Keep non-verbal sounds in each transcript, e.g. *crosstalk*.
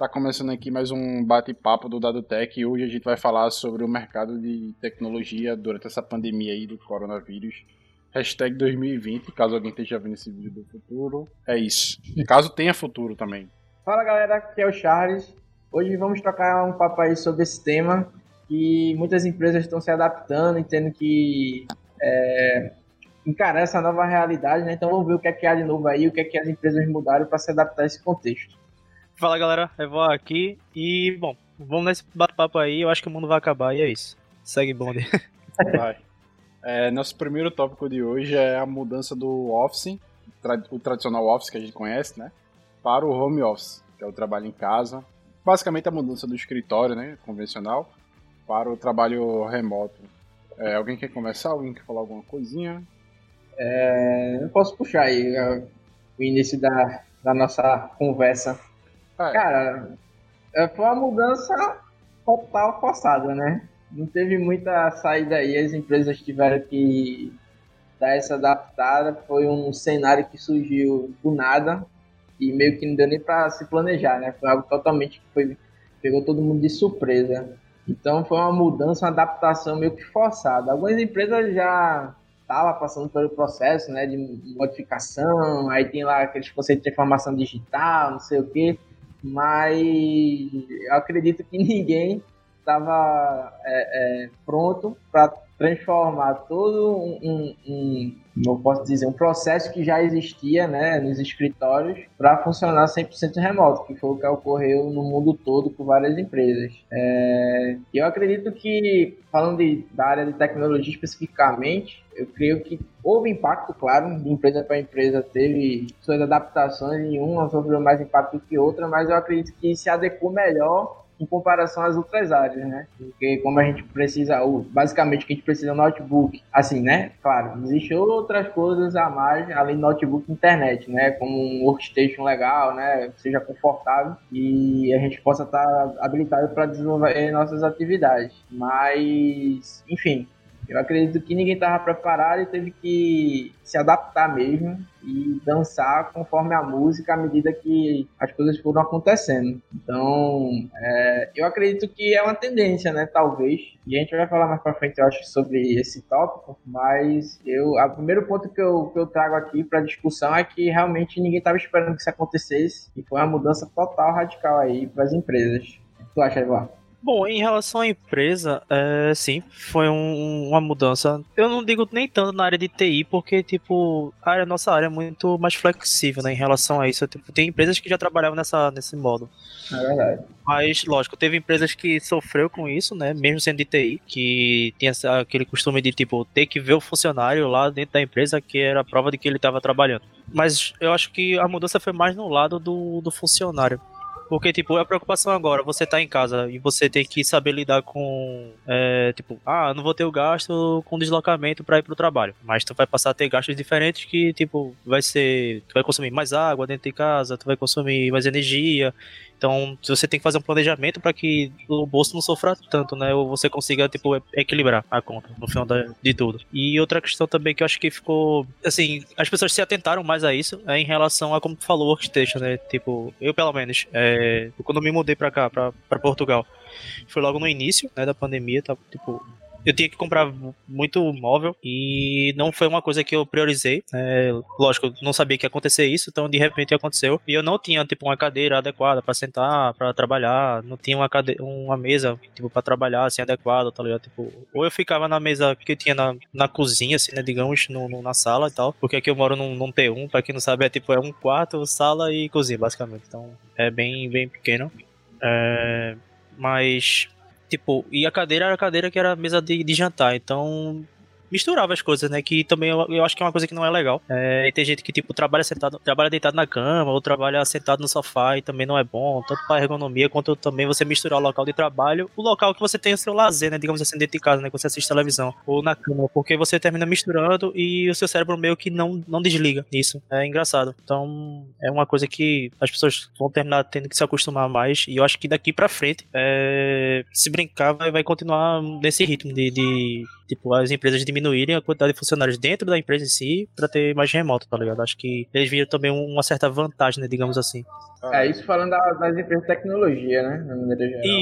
Está começando aqui mais um bate-papo do Dado Tech e hoje a gente vai falar sobre o mercado de tecnologia durante essa pandemia aí do coronavírus. Hashtag 2020, caso alguém esteja vendo esse vídeo do futuro. É isso. Caso tenha futuro também. Fala galera, aqui é o Charles. Hoje vamos trocar um papo aí sobre esse tema que muitas empresas estão se adaptando e tendo que é, encarar essa nova realidade, né? Então vamos ver o que é que há de novo aí, o que é que as empresas mudaram para se adaptar a esse contexto. Fala galera, eu vou aqui e, bom, vamos nesse bate-papo aí, eu acho que o mundo vai acabar e é isso. Segue bonde. *laughs* Vai. É, nosso primeiro tópico de hoje é a mudança do Office, o tradicional Office que a gente conhece, né? Para o Home Office, que é o trabalho em casa. Basicamente a mudança do escritório, né? Convencional, para o trabalho remoto. É, alguém quer começar? Alguém quer falar alguma coisinha? É, eu posso puxar aí o início da, da nossa conversa. Cara, é, foi uma mudança total forçada, né? Não teve muita saída aí, as empresas tiveram que dar essa adaptada. Foi um cenário que surgiu do nada e meio que não deu nem para se planejar, né? Foi algo totalmente que foi, pegou todo mundo de surpresa. Então foi uma mudança, uma adaptação meio que forçada. Algumas empresas já estavam passando pelo processo né, de modificação, aí tem lá aqueles conceitos de informação digital, não sei o quê mas eu acredito que ninguém estava é, é, pronto para transformar todo um, um, um, não posso dizer, um processo que já existia né, nos escritórios para funcionar 100% remoto, que foi o que ocorreu no mundo todo com várias empresas. É, eu acredito que, falando de, da área de tecnologia especificamente, eu creio que houve impacto, claro, de empresa para empresa, teve suas adaptações e uma sofreu mais impacto que outra, mas eu acredito que se adequou melhor em comparação às outras áreas, né? Porque como a gente precisa, basicamente o que a gente precisa é um notebook, assim, né? Claro, existem outras coisas a mais, além do notebook e internet, né? Como um workstation legal, né? Seja confortável e a gente possa estar habilitado para desenvolver nossas atividades. Mas, enfim, eu acredito que ninguém estava preparado e teve que se adaptar mesmo e dançar conforme a música à medida que as coisas foram acontecendo. Então, é, eu acredito que é uma tendência, né? Talvez. E a gente vai falar mais para frente, eu acho, sobre esse tópico. Mas eu, o primeiro ponto que eu, que eu trago aqui para discussão é que realmente ninguém estava esperando que isso acontecesse e foi uma mudança total, radical aí para as empresas. O que tu acha, Eduardo? Bom, em relação à empresa, é, sim, foi um, uma mudança. Eu não digo nem tanto na área de TI, porque, tipo, a área, nossa área é muito mais flexível, né, em relação a isso. Tipo, tem empresas que já trabalhavam nessa, nesse modo. É verdade. Mas, lógico, teve empresas que sofreu com isso, né, mesmo sendo de TI, que tinha aquele costume de, tipo, ter que ver o funcionário lá dentro da empresa, que era a prova de que ele estava trabalhando. Mas eu acho que a mudança foi mais no lado do, do funcionário. Porque, tipo, a preocupação agora, você tá em casa e você tem que saber lidar com, é, tipo, ah, não vou ter o gasto com deslocamento para ir pro trabalho. Mas tu vai passar a ter gastos diferentes que, tipo, vai ser, tu vai consumir mais água dentro de casa, tu vai consumir mais energia. Então, você tem que fazer um planejamento para que o bolso não sofra tanto, né? Ou você consiga, tipo, equilibrar a conta no final de tudo. E outra questão também que eu acho que ficou, assim, as pessoas se atentaram mais a isso, é em relação a como tu falou, workstation, né? Tipo, eu pelo menos, é, quando me mudei para cá, para Portugal, foi logo no início, né, da pandemia, tá, tipo, eu tinha que comprar muito móvel e não foi uma coisa que eu priorizei. É, lógico, não sabia que ia acontecer isso, então de repente aconteceu. E eu não tinha tipo uma cadeira adequada para sentar, para trabalhar, não tinha uma cadeira, uma mesa tipo para trabalhar assim adequada, tá ligado? Tipo, ou eu ficava na mesa que eu tinha na, na cozinha assim, né, digamos, no, no, na sala e tal, porque aqui eu moro num, num T1, para quem não sabe, é tipo é um quarto, sala e cozinha basicamente. Então, é bem bem pequeno. É, mas Tipo, e a cadeira era a cadeira que era a mesa de, de jantar. Então, misturava as coisas, né? Que também eu, eu, acho que é uma coisa que não é legal. É, e tem gente que, tipo, trabalha sentado, trabalha deitado na cama, ou trabalha sentado no sofá e também não é bom, tanto para ergonomia quanto também você misturar o local de trabalho, o local que você tem o seu lazer, né? Digamos assim, dentro de casa, né? Que você assiste televisão, ou na cama, porque você termina misturando e o seu cérebro meio que não, não desliga isso. É engraçado. Então, é uma coisa que as pessoas vão terminar tendo que se acostumar mais, e eu acho que daqui para frente, é, se brincar, vai, vai continuar nesse ritmo de, de Tipo, as empresas diminuírem a quantidade de funcionários dentro da empresa em si para ter mais remoto, tá ligado? Acho que eles viram também uma certa vantagem, né, digamos assim. É, isso falando das empresas de tecnologia, né?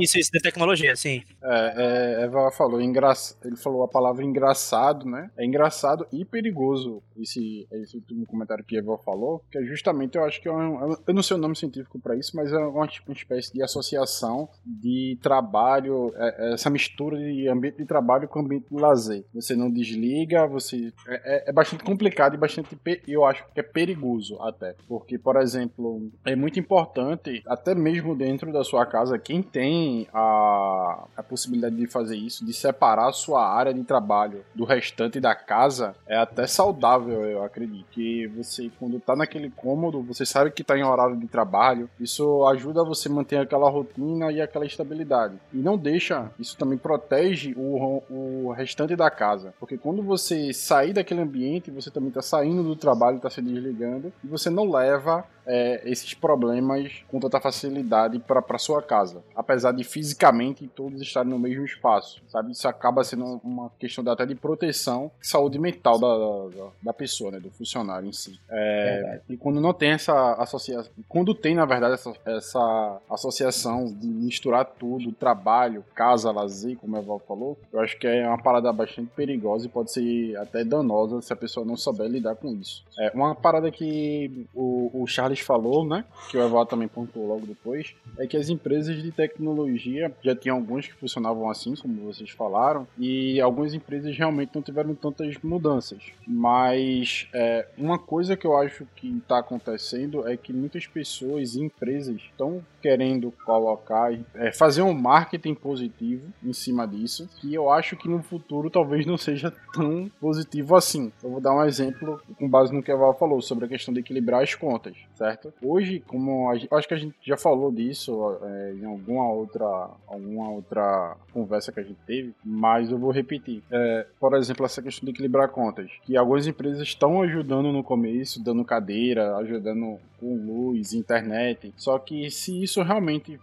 Isso, isso, de tecnologia, sim. É, é Eva falou, engra... ele falou a palavra engraçado, né? É engraçado e perigoso esse, esse último comentário que Eva falou, que é justamente, eu acho que é um, eu não sei o nome científico para isso, mas é uma, uma espécie de associação de trabalho, é, é, essa mistura de ambiente de trabalho com ambiente de lazer. Você não desliga, você... É, é, é bastante complicado e bastante, eu acho que é perigoso até, porque, por exemplo, é muito importante, até mesmo dentro da sua casa, quem tem a, a possibilidade de fazer isso, de separar a sua área de trabalho do restante da casa, é até saudável, eu acredito. Que você, quando tá naquele cômodo, você sabe que tá em horário de trabalho, isso ajuda você a manter aquela rotina e aquela estabilidade. E não deixa, isso também protege o, o restante da casa. Porque quando você sair daquele ambiente, você também tá saindo do trabalho, tá se desligando, e você não leva é, esses problemas com tanta facilidade para sua casa. Apesar de fisicamente todos estarem no mesmo espaço, sabe? Isso acaba sendo uma questão até de proteção saúde mental da, da, da pessoa, né? Do funcionário em si. É, e quando não tem essa associação, quando tem, na verdade, essa, essa associação de misturar tudo, trabalho, casa, lazer, como a Val falou, eu acho que é uma parada bastante perigosa e pode ser até danosa se a pessoa não souber lidar com isso. É uma parada que o, o Charles falou, né? Que o Evaldo também pontuou logo depois, é que as empresas de tecnologia já tinham alguns que funcionavam assim, como vocês falaram, e algumas empresas realmente não tiveram tantas mudanças. Mas é, uma coisa que eu acho que está acontecendo é que muitas pessoas e empresas estão querendo colocar, é, fazer um marketing positivo em cima disso, que eu acho que no futuro talvez não seja tão positivo assim. Eu vou dar um exemplo com base no que a Val falou sobre a questão de equilibrar as contas, certo? Hoje, como a, acho que a gente já falou disso é, em alguma outra, alguma outra conversa que a gente teve, mas eu vou repetir. É, por exemplo, essa questão de equilibrar contas, que algumas empresas estão ajudando no começo, dando cadeira, ajudando com luz, internet. Só que se isso realmente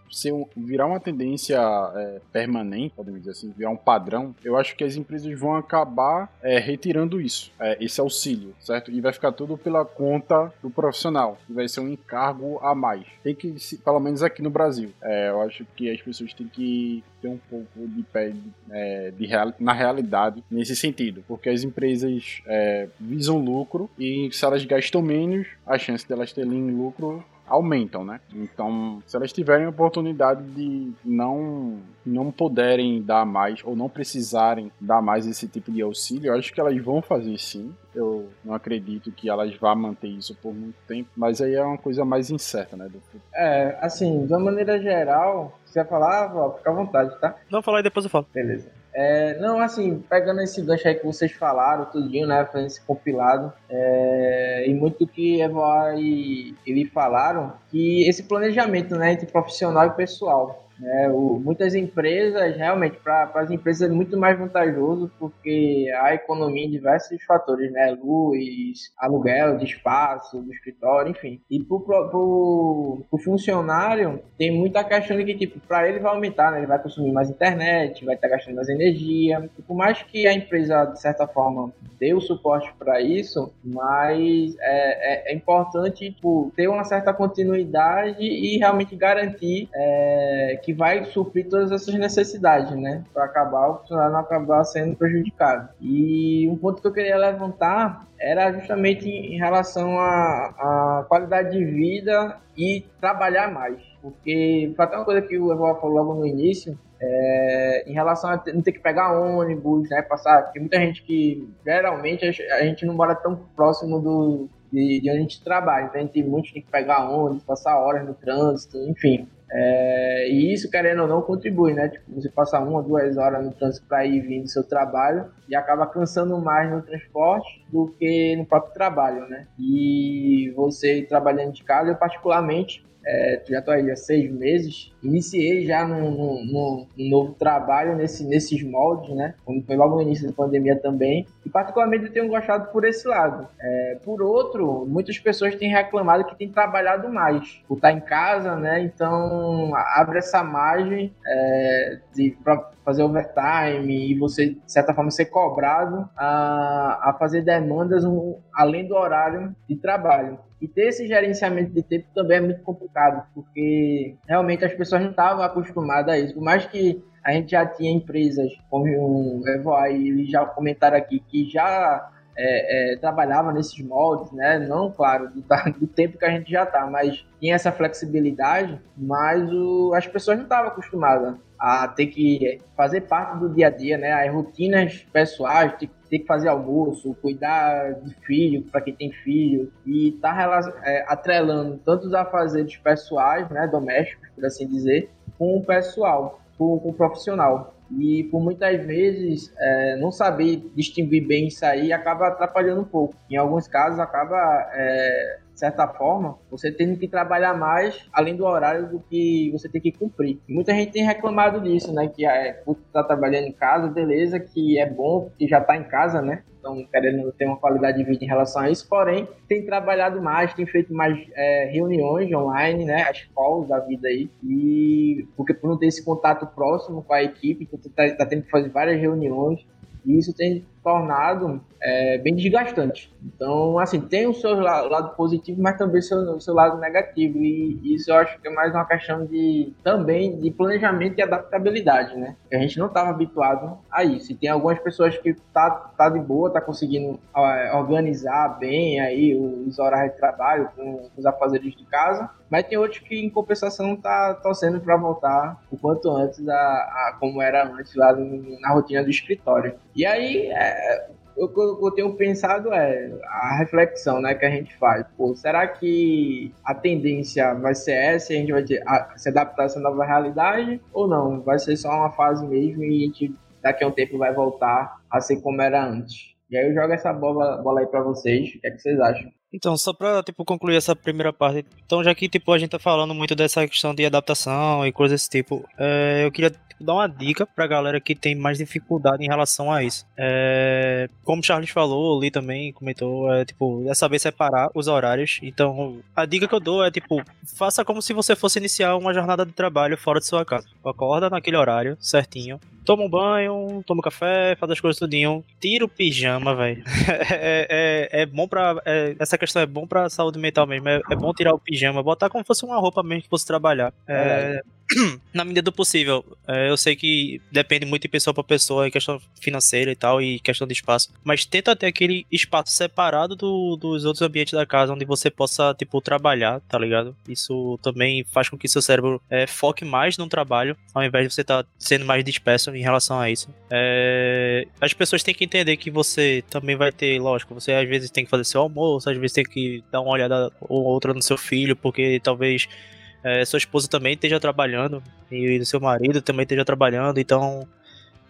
virar uma tendência é, permanente, podemos dizer assim, virar um padrão, eu acho que as empresas vão acabar é, retirando isso, é, esse auxílio, certo? E vai ficar tudo pela conta do profissional. E vai ser um encargo a mais. Tem que, pelo menos aqui no Brasil, é, eu acho que as pessoas têm que ter um pouco de pé de, é, de real, na realidade nesse sentido, porque as empresas é, visam lucro e se elas gastam menos, a chance delas terem lucro aumentam, né? Então, se elas tiverem a oportunidade de não não puderem dar mais ou não precisarem dar mais esse tipo de auxílio, eu acho que elas vão fazer sim. Eu não acredito que elas vá manter isso por muito tempo, mas aí é uma coisa mais incerta, né? Do... É, assim, de uma maneira geral, se você falar, fica à vontade, tá? Não, falar e depois eu falo. Beleza. É, não, assim, pegando esse gancho aí que vocês falaram, tudinho, né, fazendo esse compilado, é, e muito que Evoar e ele falaram, que esse planejamento, né, entre profissional e pessoal, é, o, muitas empresas, realmente, para as empresas é muito mais vantajoso porque a economia em diversos fatores, né? Luz, aluguel de espaço, do escritório, enfim. E para o funcionário, tem muita questão de que, tipo, para ele vai aumentar, né? Ele vai consumir mais internet, vai estar gastando mais energia. E por mais que a empresa, de certa forma, dê o suporte para isso, mas é, é, é importante, tipo, ter uma certa continuidade e realmente garantir é, que vai suprir todas essas necessidades, né? Para acabar o funcionário não acabar sendo prejudicado. E um ponto que eu queria levantar era justamente em relação à, à qualidade de vida e trabalhar mais. Porque, até uma coisa que o Evo falou logo no início, é, em relação a não ter que pegar ônibus, né, passar, porque muita gente que, geralmente, a gente não mora tão próximo do, de, de onde a gente trabalha, então a gente tem muitos que tem que pegar ônibus, passar horas no trânsito, enfim. É, e isso, querendo ou não, contribui, né? Tipo, você passa uma, duas horas no trânsito para ir vir do seu trabalho e acaba cansando mais no transporte do que no próprio trabalho, né? E você trabalhando de casa, eu particularmente é, já estou aí há seis meses, iniciei já num, novo trabalho nesse, nesses moldes, né? Quando foi logo no início da pandemia também. E particularmente eu tenho gostado por esse lado. É, por outro, muitas pessoas têm reclamado que têm trabalhado mais. Por estar em casa, né? Então abre essa margem é, fazer overtime e você, de certa forma, ser cobrado a, a fazer demandas um, além do horário de trabalho. E ter esse gerenciamento de tempo também é muito complicado, porque realmente as pessoas não estavam acostumadas a isso. Por mais que a gente já tinha empresas, como o Evoai, eles já comentaram aqui, que já é, é, trabalhava nesses moldes, né? Não, claro, do, *laughs* do, tempo que a gente já está, mas tinha essa flexibilidade, mas o, as pessoas não estavam acostumadas a ter que fazer parte do dia a dia, né? As rotinas pessoais, ter, ter que fazer almoço, cuidar de filho, para quem tem filho, e tá é, atrelando tanto os afazeres pessoais, né, domésticos, por assim dizer, com o pessoal, com, com o profissional. E por muitas vezes é, não saber distinguir bem isso aí acaba atrapalhando um pouco. Em alguns casos acaba é, de certa forma, você tem que trabalhar mais além do horário do que você tem que cumprir. Muita gente tem reclamado disso, né? Que é, por estar tá trabalhando em casa, beleza, que é bom, que já está em casa, né? Então, querendo ter uma qualidade de vida em relação a isso, porém, tem trabalhado mais, tem feito mais é, reuniões online, né? As calls da vida aí. E porque por não ter esse contato próximo com a equipe, então tá, tá tendo que fazer várias reuniões. E isso tem tornado é, bem desgastante. Então, assim, tem o seu lado positivo, mas também o seu, o seu lado negativo. E isso eu acho que é mais uma questão de também de planejamento e adaptabilidade, né? A gente não estava habituado a isso. E tem algumas pessoas que tá, tá de boa, tá conseguindo organizar bem aí os horários de trabalho com os afazeres de casa, mas tem outros que em compensação tá torcendo para voltar o quanto antes a, a, como era antes lá na rotina do escritório. E aí é, o que eu tenho pensado é a reflexão né, que a gente faz. Pô, será que a tendência vai ser essa e a gente vai se adaptar a essa nova realidade? Ou não? Vai ser só uma fase mesmo e a gente daqui a um tempo vai voltar a ser como era antes? E aí eu jogo essa bola, bola aí para vocês. O que, é que vocês acham? Então, só pra, tipo, concluir essa primeira parte, então já que, tipo, a gente tá falando muito dessa questão de adaptação e coisas desse tipo, é, eu queria tipo, dar uma dica pra galera que tem mais dificuldade em relação a isso. É, como o Charles falou, ali também comentou, é, tipo, é saber separar os horários. Então, a dica que eu dou é, tipo, faça como se você fosse iniciar uma jornada de trabalho fora de sua casa. Acorda naquele horário, certinho, toma um banho, toma um café, faz as coisas tudinho, tira o pijama, velho. *laughs* é, é, é, bom pra. É, essa questão é bom pra saúde mental mesmo. É, é, bom tirar o pijama, botar como fosse uma roupa mesmo que fosse trabalhar. É, *clears throat* na medida do possível. É, eu sei que depende muito de pessoa para pessoa, em questão financeira e tal, e questão de espaço. Mas tenta ter aquele espaço separado do, dos outros ambientes da casa, onde você possa, tipo, trabalhar, tá ligado? Isso também faz com que seu cérebro é, foque mais no trabalho, ao invés de você estar tá sendo mais disperso em relação a isso. É, as pessoas têm que entender que você também vai ter, lógico, você às vezes tem que fazer seu almoço, às vezes tem que dar uma olhada ou outra no seu filho, porque talvez é, sua esposa também esteja trabalhando e seu marido também esteja trabalhando, então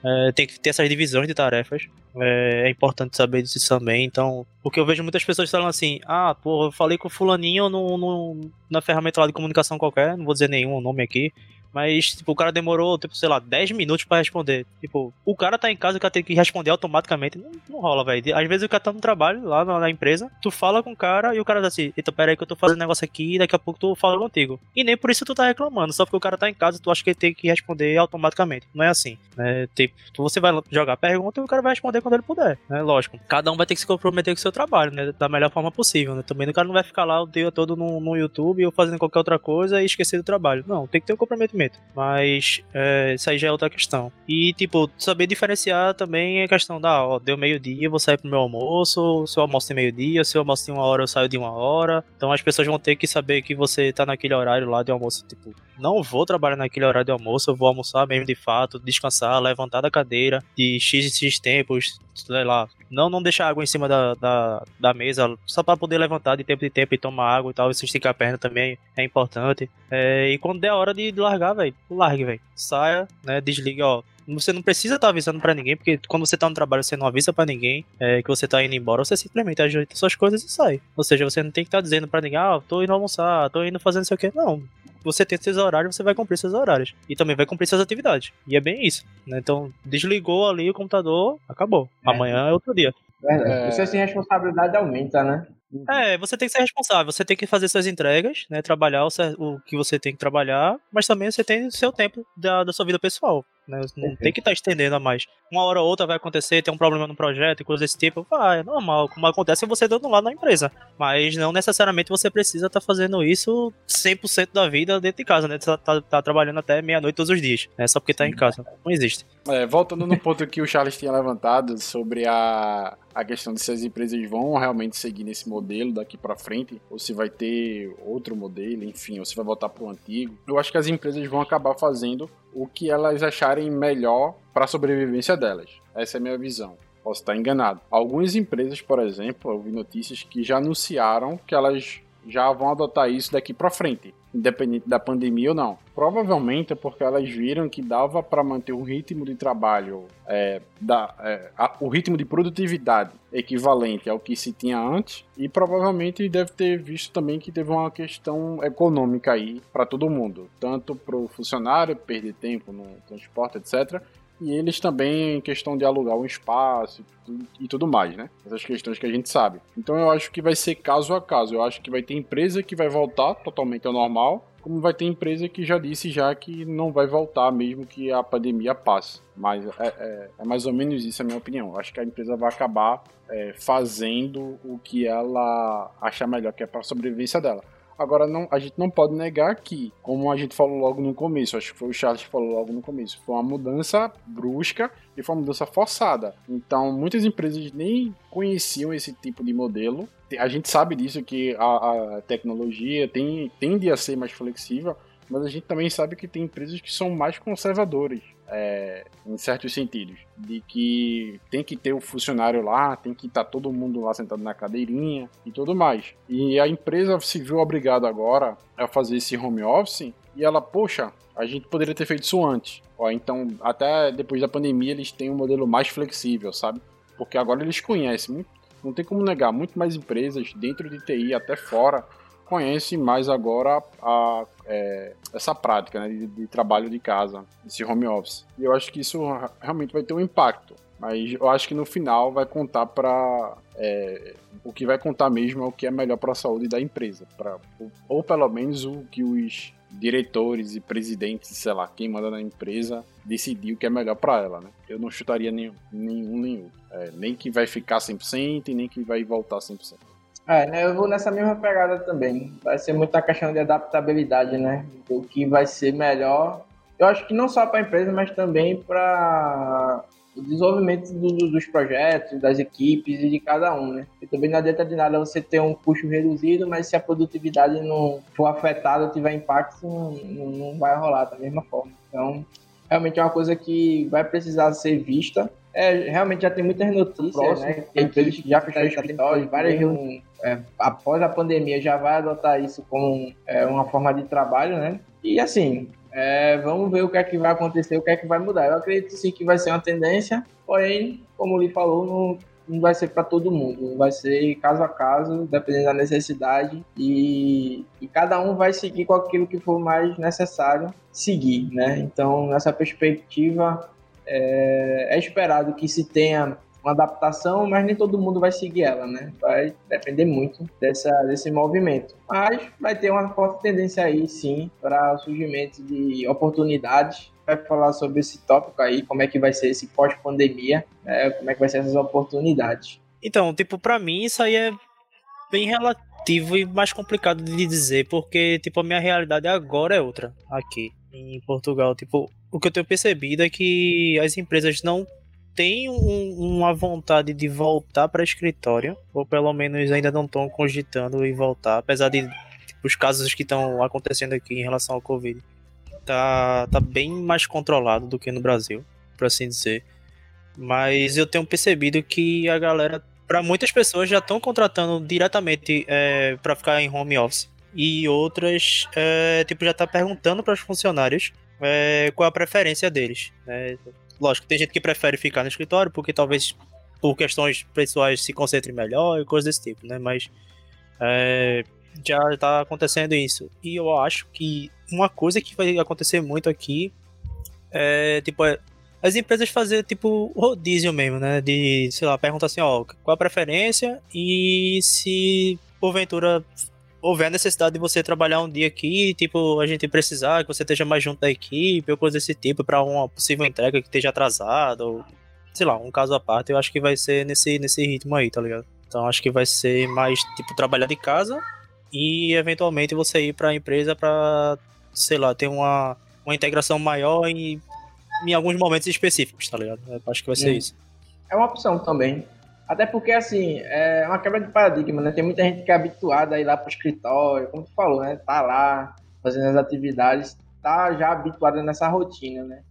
é, tem que ter essas divisões de tarefas. É, é, importante saber disso também. Então, porque eu vejo muitas pessoas falando assim: ah, pô, eu falei com o Fulaninho no, no, na ferramenta lá de comunicação qualquer, não vou dizer nenhum nome aqui. Mas, tipo, o cara demorou, tipo, sei lá, 10 minutos para responder. Tipo, o cara tá em casa, o cara tem que responder automaticamente. Não, não rola, velho. Às vezes o cara tá no trabalho, lá na, na, empresa, tu fala com o cara e o cara diz assim, eita, pera aí que eu tô fazendo negócio aqui e daqui a pouco tu fala contigo. E nem por isso tu tá reclamando, só porque o cara tá em casa, tu acha que ele tem que responder automaticamente. Não é assim, né? Tipo, você vai jogar pergunta e o cara vai responder quando ele puder, né? Lógico. Cada um vai ter que se comprometer com o seu trabalho, né? Da melhor forma possível, né? Também o cara não vai ficar lá o dia todo no, no YouTube ou fazendo qualquer outra coisa e esquecer do trabalho. Não, tem que ter um comprometimento mas é, isso aí já é outra questão. E, tipo, saber diferenciar também a questão da, ó, deu meio-dia, vou sair pro meu almoço, se o almoço tem meio-dia, se o almoço tem uma hora, eu saio de uma hora. Então as pessoas vão ter que saber que você tá naquele horário lá de almoço, tipo, não vou trabalhar naquele horário de almoço, eu vou almoçar mesmo de fato, descansar, levantar da cadeira de X e X tempos, sei lá. Não, não deixar água em cima da, da, da mesa, só para poder levantar de tempo em tempo e tomar água e tal. Se esticar a perna também é importante. É, e quando der a hora de largar, velho, largue, velho. Saia, né? Desliga, ó você não precisa estar tá avisando para ninguém, porque quando você tá no trabalho, você não avisa para ninguém é, que você tá indo embora, você simplesmente ajeita suas coisas e sai. Ou seja, você não tem que estar tá dizendo para ninguém, ah, tô indo almoçar, tô indo fazendo isso aqui. Não. Você tem seus horários, você vai cumprir seus horários. E também vai cumprir suas atividades. E é bem isso. Né? Então, desligou ali o computador, acabou. É. Amanhã é outro dia. Verdade. É... Você sem responsabilidade aumenta, né? É, você tem que ser responsável, você tem que fazer suas entregas, né? Trabalhar o, o que você tem que trabalhar, mas também você tem o seu tempo da, da sua vida pessoal. Né? Não tem que estar tá estendendo a mais. Uma hora ou outra vai acontecer, tem um problema no projeto e coisas desse tipo. Vai, é normal. Como acontece você dando lá na empresa. Mas não necessariamente você precisa estar tá fazendo isso 100% da vida dentro de casa, né? Você tá, tá trabalhando até meia-noite todos os dias, né? Só porque tá em casa. Não existe. É, voltando no ponto que o Charles tinha levantado sobre a, a questão de se as empresas vão realmente seguir nesse modelo daqui para frente, ou se vai ter outro modelo, enfim, ou se vai voltar para o antigo. Eu acho que as empresas vão acabar fazendo o que elas acharem melhor para a sobrevivência delas. Essa é a minha visão. Posso estar enganado. Algumas empresas, por exemplo, eu vi notícias que já anunciaram que elas já vão adotar isso daqui para frente, independente da pandemia ou não. Provavelmente é porque elas viram que dava para manter um ritmo de trabalho, é, da, é, a, o ritmo de produtividade equivalente ao que se tinha antes, e provavelmente deve ter visto também que teve uma questão econômica aí para todo mundo, tanto para o funcionário perder tempo no transporte, etc., e eles também em questão de alugar um espaço e tudo mais, né? Essas questões que a gente sabe. Então eu acho que vai ser caso a caso. Eu acho que vai ter empresa que vai voltar totalmente ao normal, como vai ter empresa que já disse já que não vai voltar mesmo que a pandemia passe. Mas é, é, é mais ou menos isso a minha opinião. Eu acho que a empresa vai acabar é, fazendo o que ela achar melhor, que é para a sobrevivência dela. Agora, não, a gente não pode negar que, como a gente falou logo no começo, acho que foi o Charles que falou logo no começo, foi uma mudança brusca e foi uma mudança forçada. Então, muitas empresas nem conheciam esse tipo de modelo. A gente sabe disso, que a, a tecnologia tem, tende a ser mais flexível, mas a gente também sabe que tem empresas que são mais conservadoras é, em certos sentidos, de que tem que ter o um funcionário lá, tem que estar tá todo mundo lá sentado na cadeirinha e tudo mais. E a empresa se viu obrigada agora a fazer esse home office e ela, poxa, a gente poderia ter feito isso antes. Ó, então, até depois da pandemia, eles têm um modelo mais flexível, sabe? Porque agora eles conhecem, não tem como negar, muito mais empresas dentro de TI, até fora, conhecem mais agora a, é, essa prática né, de, de, trabalho de casa, esse home office. E eu acho que isso realmente vai ter um impacto. Mas eu acho que no final vai contar para. É, o que vai contar mesmo é o que é melhor para a saúde da empresa. Pra, ou, ou pelo menos o que os diretores e presidentes, sei lá, quem manda na empresa, decidir o que é melhor para ela, né? Eu não chutaria nenhum, nenhum outro. É, nem que vai ficar 100% e nem que vai voltar 100%. É, né, eu vou nessa mesma pegada também. Vai ser muita questão de adaptabilidade, né? O que vai ser melhor. Eu acho que não só para a empresa, mas também para o desenvolvimento do, dos projetos, das equipes e de cada um, né? E também não adianta de nada você ter um custo reduzido, mas se a produtividade não for afetada, tiver impacto, não, não vai rolar da mesma forma. Então, realmente é uma coisa que vai precisar ser vista é, realmente já tem muitas notícias, Próximo, né? Tem que já fecharam escritórios, várias reuniões. É, após a pandemia já vai adotar isso como é, uma forma de trabalho, né? E assim, é, vamos ver o que é que vai acontecer, o que é que vai mudar. Eu acredito sim que vai ser uma tendência, porém, como o Lee falou, não, não vai ser para todo mundo, vai ser caso a caso, dependendo da necessidade, e, e, cada um vai seguir com aquilo que for mais necessário seguir, né? Então, nessa perspectiva, é, é esperado que se tenha uma adaptação, mas nem todo mundo vai seguir ela, né? Vai depender muito dessa, desse movimento. Mas vai ter uma forte tendência aí, sim, para o surgimento de oportunidades. Vai falar sobre esse tópico aí, como é que vai ser esse pós-pandemia, né? como é que vai ser essas oportunidades. Então, tipo, para mim isso aí é bem relativo e mais complicado de dizer, porque, tipo, a minha realidade agora é outra aqui em Portugal. Tipo, o que eu tenho percebido é que as empresas não têm um, uma vontade de voltar para escritório, ou pelo menos ainda não estão cogitando em voltar, apesar de tipo, os casos que estão acontecendo aqui em relação ao Covid. tá, tá bem mais controlado do que no Brasil, por assim dizer. Mas eu tenho percebido que a galera, para muitas pessoas, já estão contratando diretamente é, para ficar em home office. E outras, é, tipo, já tá perguntando para os funcionários é, qual a preferência deles. Né? Lógico, tem gente que prefere ficar no escritório porque talvez por questões pessoais se concentre melhor e coisas desse tipo, né? Mas é, já está acontecendo isso. E eu acho que uma coisa que vai acontecer muito aqui é, tipo, é, as empresas fazer, tipo, rodízio mesmo, né? De, sei lá, pergunta assim, ó, qual a preferência e se porventura houver necessidade de você trabalhar um dia aqui, tipo, a gente precisar que você esteja mais junto da equipe ou coisa desse tipo, para uma possível entrega que esteja atrasada, ou sei lá, um caso à parte, eu acho que vai ser nesse, nesse ritmo aí, tá ligado? Então acho que vai ser mais, tipo, trabalhar de casa e eventualmente você ir para a empresa para, sei lá, ter uma, uma integração maior em, em alguns momentos específicos, tá ligado? Eu acho que vai ser hum. isso. É uma opção também. Até porque, assim, é uma quebra de paradigma, né? Tem muita gente que é habituada a ir lá pro escritório, como tu falou, né? Tá lá fazendo as atividades, tá já habituada nessa rotina, né?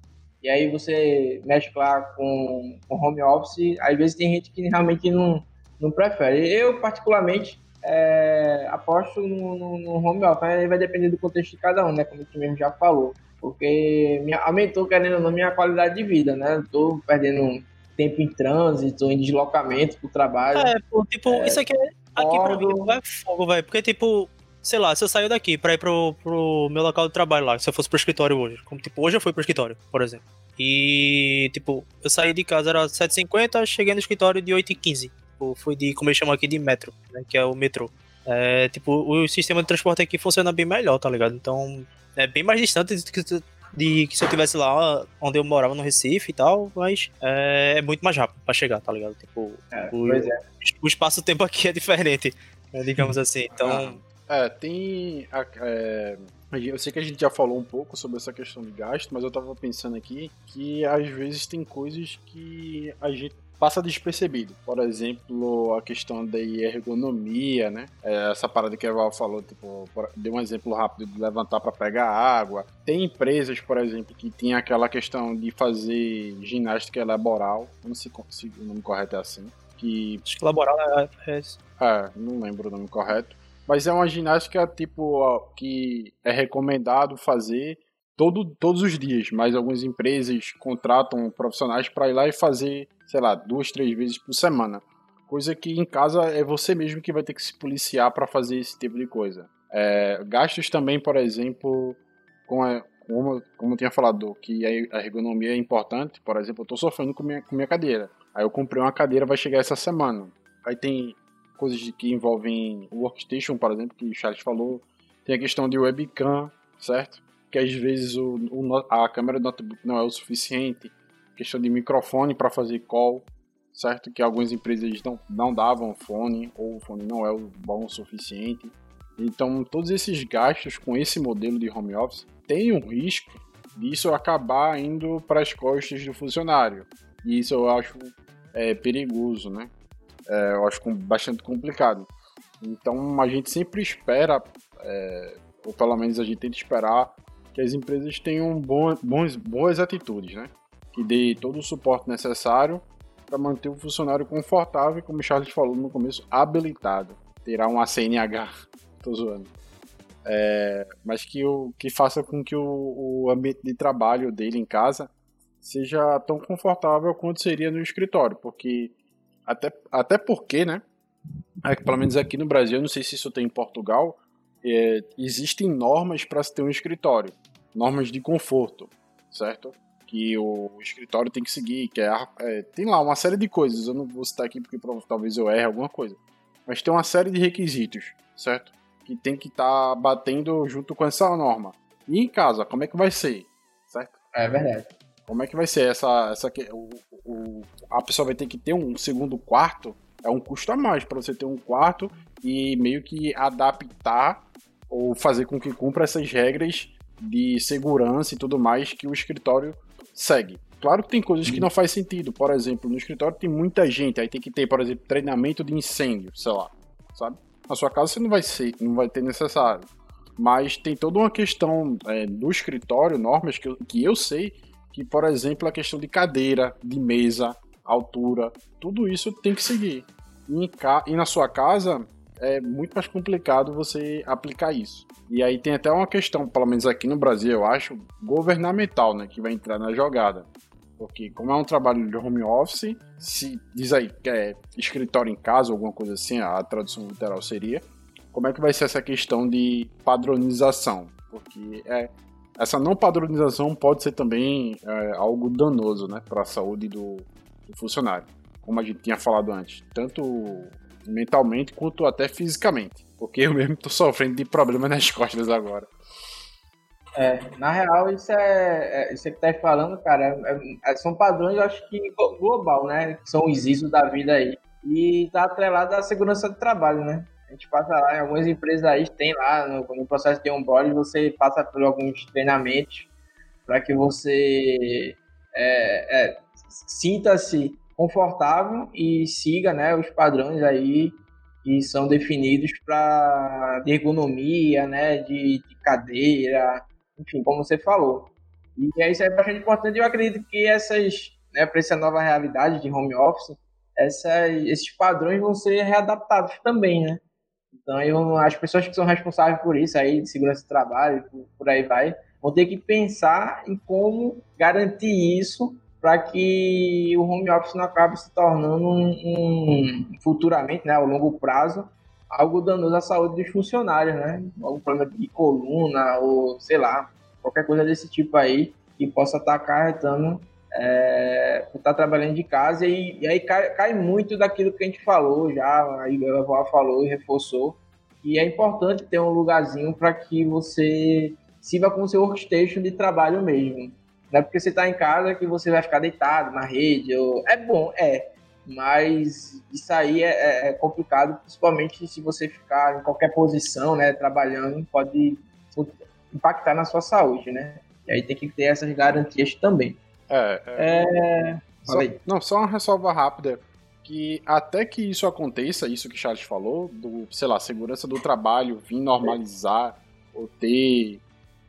E aí você lá com, com home office, às vezes tem gente que realmente não, não prefere. Eu, particularmente, é, aposto no, no, no, home office, aí vai depender do contexto de cada um, né? Como tu mesmo já falou. Porque me aumentou, querendo ou não, minha qualidade de vida, né? tô perdendo tempo em trânsito, em deslocamento pro trabalho. É, pô, tipo, é, isso aqui é. Aqui pra mim é fogo, velho. Porque, tipo, sei lá, se eu saio daqui pra ir pro, pro meu local de trabalho lá, se eu fosse pro escritório hoje, como tipo, hoje eu fui pro escritório, por exemplo. E, tipo, eu saí de casa, era 7h50, cheguei no escritório de 8h15 tipo, fui de, como eles chamam aqui, de metro, né, que é o metrô. É, tipo, o sistema de transporte aqui funciona bem melhor, tá ligado? Então, é bem mais distante do que, de que se eu tivesse lá onde eu morava no Recife e tal, mas é, é muito mais rápido pra chegar, tá ligado? Tipo, é, o, é. o espaço-tempo aqui é diferente, né, digamos assim. Então. É, tem. É, eu sei que a gente já falou um pouco sobre essa questão de gasto, mas eu tava pensando aqui que às vezes tem coisas que a gente passa despercebido. Por exemplo, a questão da ergonomia, né? É, essa parada que a Val falou, tipo, deu um exemplo rápido de levantar para pegar água. Tem empresas, por exemplo, que tem aquela questão de fazer ginástica laboral. Não sei se o nome correto é assim. Que... Acho que laboral é, é... É, não lembro o nome correto. Mas é uma ginástica, tipo, que é recomendado fazer todo, todos os dias, mas algumas empresas contratam profissionais para ir lá e fazer, sei lá, duas, três vezes por semana. Coisa que em casa é você mesmo que vai ter que se policiar para fazer esse tipo de coisa. É, gastos também, por exemplo, com a, como, como eu tinha falado, que a ergonomia é importante. Por exemplo, eu estou sofrendo com minha, com minha cadeira. Aí eu comprei uma cadeira, vai chegar essa semana. Aí tem coisas que envolvem o workstation, por exemplo, que o Charles falou. Tem a questão de webcam, certo? que às vezes o, o, a câmera do notebook não é o suficiente, questão de microfone para fazer call, certo? Que algumas empresas não, não davam fone, ou o fone não é o bom o suficiente. Então, todos esses gastos com esse modelo de home office tem um risco disso acabar indo para as costas do funcionário. E isso eu acho é, perigoso, né? É, eu acho bastante complicado. Então, a gente sempre espera, é, ou pelo menos a gente tenta esperar que as empresas tenham bons, bons, boas atitudes, né? Que dê todo o suporte necessário para manter o funcionário confortável como o Charles falou no começo, habilitado. Terá um ACNH, *laughs* tô zoando. É, mas que, o, que faça com que o, o ambiente de trabalho dele em casa seja tão confortável quanto seria no escritório, porque até, até porque, né? É, pelo menos aqui no Brasil, não sei se isso tem em Portugal, é, existem normas para se ter um escritório, normas de conforto, certo? Que o escritório tem que seguir, que é, é, tem lá uma série de coisas. Eu não vou citar aqui porque talvez eu erre alguma coisa, mas tem uma série de requisitos, certo? Que tem que estar tá batendo junto com essa norma. E em casa, como é que vai ser, certo? É verdade. Como é que vai ser essa, essa o, o, a pessoa vai ter que ter um segundo quarto? É um custo a mais para você ter um quarto e meio que adaptar ou fazer com que cumpra essas regras de segurança e tudo mais que o escritório segue. Claro que tem coisas que não faz sentido. Por exemplo, no escritório tem muita gente, aí tem que ter, por exemplo, treinamento de incêndio, sei lá, sabe? Na sua casa você não vai ser, não vai ter necessário. Mas tem toda uma questão é, do escritório, normas que eu, que eu sei que, por exemplo, a questão de cadeira, de mesa, altura, tudo isso tem que seguir. E, e na sua casa é muito mais complicado você aplicar isso. E aí tem até uma questão, pelo menos aqui no Brasil, eu acho, governamental, né, que vai entrar na jogada. Porque como é um trabalho de home office, se diz aí que é escritório em casa, alguma coisa assim, a tradução literal seria, como é que vai ser essa questão de padronização? Porque é, essa não padronização pode ser também é, algo danoso né, para a saúde do, do funcionário, como a gente tinha falado antes, tanto mentalmente quanto até fisicamente. Porque eu mesmo estou sofrendo de problemas nas costas agora. É, na real, isso é, é isso que tá falando, cara, é, é, são padrões, eu acho que global, né? São os ISO da vida aí. E tá atrelado à segurança do trabalho, né? A gente passa lá, em algumas empresas aí tem lá, no, no processo de onboarding, você passa por alguns treinamentos para que você é, é, sinta-se confortável e siga né, os padrões aí que são definidos para ergonomia, né, de, de cadeira, enfim, como você falou. E isso é bastante importante. Eu acredito que essas, né, para essa nova realidade de home office, essa, esses padrões vão ser readaptados também, né? Então, eu, as pessoas que são responsáveis por isso aí, de segurança do trabalho, por, por aí vai, vão ter que pensar em como garantir isso para que o home office não acabe se tornando um, um, futuramente, né, ao longo prazo, algo danoso à saúde dos funcionários, né? Algum problema de coluna ou sei lá, qualquer coisa desse tipo aí que possa estar tá acarretando é, estar tá trabalhando de casa e, e aí cai, cai, muito daquilo que a gente falou já, a avó falou e reforçou, e é importante ter um lugarzinho para que você sirva como seu workstation de trabalho mesmo. Não é porque você está em casa que você vai ficar deitado na rede. Ou... É bom, é. Mas isso aí é, é, é, complicado, principalmente se você ficar em qualquer posição, né, trabalhando, pode impactar na sua saúde, né? E aí tem que ter essas garantias também. É. é... é... Só, não, só uma ressalva rápida. Que até que isso aconteça, isso que Charles falou, do, sei lá, segurança do trabalho vir normalizar ou ter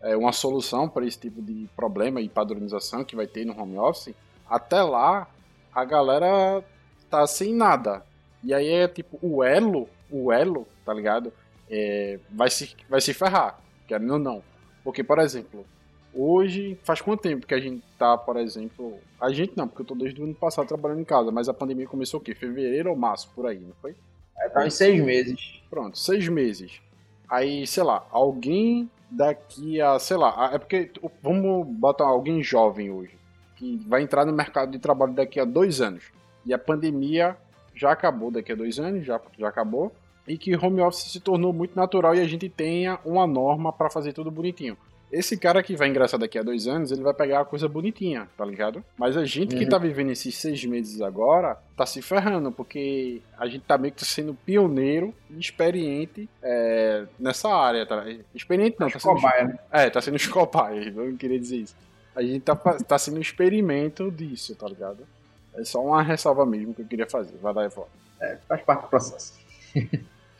é, uma solução para esse tipo de problema e padronização que vai ter no home office, até lá a galera tá sem nada. E aí é tipo, o elo, o elo, tá ligado? É, vai, se, vai se ferrar, querendo ou não. Porque, por exemplo, hoje, faz quanto tempo que a gente tá, por exemplo. A gente não, porque eu tô desde o ano passado trabalhando em casa, mas a pandemia começou o quê? Fevereiro ou março, por aí, não foi? É, tá em seis meses. Pronto, seis meses. Aí, sei lá, alguém daqui a, sei lá, é porque vamos botar alguém jovem hoje, que vai entrar no mercado de trabalho daqui a dois anos. E a pandemia já acabou daqui a dois anos, já, já acabou, e que home office se tornou muito natural e a gente tenha uma norma para fazer tudo bonitinho. Esse cara que vai ingressar daqui a dois anos, ele vai pegar a coisa bonitinha, tá ligado? Mas a gente uhum. que tá vivendo esses seis meses agora, tá se ferrando, porque a gente tá meio que sendo pioneiro e experiente é, nessa área, tá? Experiente não, tá sendo... Cobaia. É, tá sendo cobaia, não *laughs* queria dizer isso. A gente tá, tá sendo um experimento disso, tá ligado? É só uma ressalva mesmo que eu queria fazer. Vai dar e volta. É, faz parte do processo.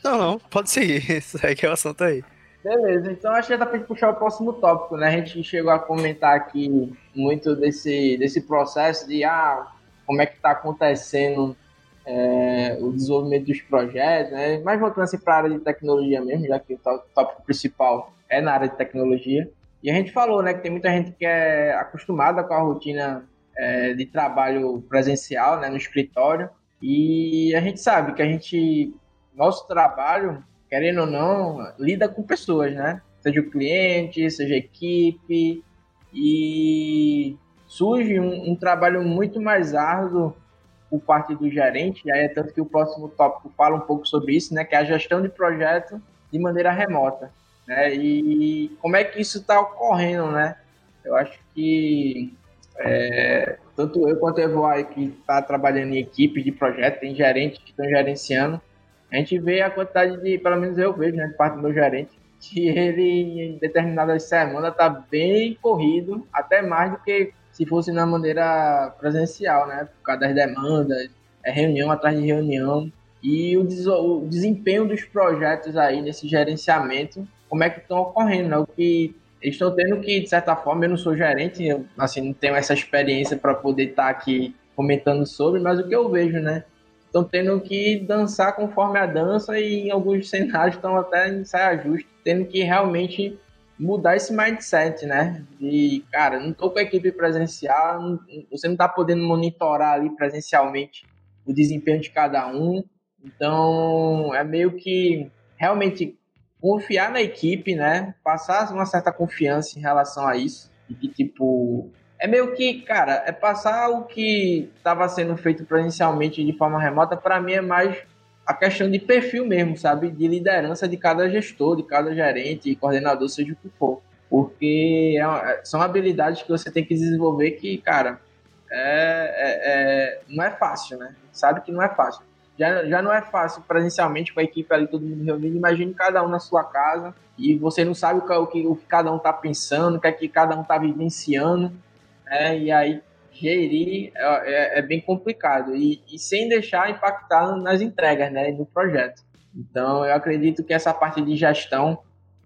não, não, pode seguir. *laughs* Segue o assunto aí. Beleza, então acho que dá pra gente puxar o próximo tópico, né? A gente chegou a comentar aqui muito desse, desse processo de ah, como é que tá acontecendo é, o desenvolvimento dos projetos, né? Mas voltando assim para a área de tecnologia mesmo, já que o tópico principal é na área de tecnologia. E a gente falou, né, que tem muita gente que é acostumada com a rotina é, de trabalho presencial, né, no escritório. E a gente sabe que a gente, nosso trabalho, querendo ou não, lida com pessoas, né? Seja o cliente, seja a equipe. E surge um, um trabalho muito mais árduo por parte do gerente, e aí é tanto que o próximo tópico fala um pouco sobre isso, né? Que é a gestão de projeto de maneira remota. Né? E como é que isso está ocorrendo, né? Eu acho que é, tanto eu quanto o Evoai, que está trabalhando em equipe de projeto, tem gerentes que estão gerenciando, a gente vê a quantidade de, pelo menos eu vejo, né, de parte do meu gerente, que ele em determinadas semanas está bem corrido, até mais do que se fosse na maneira presencial, né, por causa das demandas, é reunião atrás de reunião, e o, des o desempenho dos projetos aí nesse gerenciamento como é que estão ocorrendo, né? O que estão tendo que, de certa forma, eu não sou gerente, eu, assim, não tenho essa experiência para poder estar tá aqui comentando sobre, mas o que eu vejo, né? Estão tendo que dançar conforme a dança e em alguns *laughs* cenários estão até em saia justa, tendo que realmente mudar esse mindset, né? De, cara, não tô com a equipe presencial, não, você não tá podendo monitorar ali presencialmente o desempenho de cada um. Então, é meio que realmente confiar na equipe, né? Passar uma certa confiança em relação a isso. E que, tipo, é meio que, cara, é passar o que estava sendo feito presencialmente de forma remota, para mim é mais a questão de perfil mesmo, sabe? De liderança de cada gestor, de cada gerente, coordenador, seja o que for. Porque é, são habilidades que você tem que desenvolver que, cara, é, é, é, não é fácil, né? Sabe que não é fácil. Já, já não é fácil presencialmente com a equipe ali, todo mundo reunido. Imagine cada um na sua casa e você não sabe o que, o que, o que cada um tá pensando, o que, é que cada um tá vivenciando. Né? E aí gerir é, é, é bem complicado e, e, sem deixar impactar nas entregas, né, no projeto. Então, eu acredito que essa parte de gestão,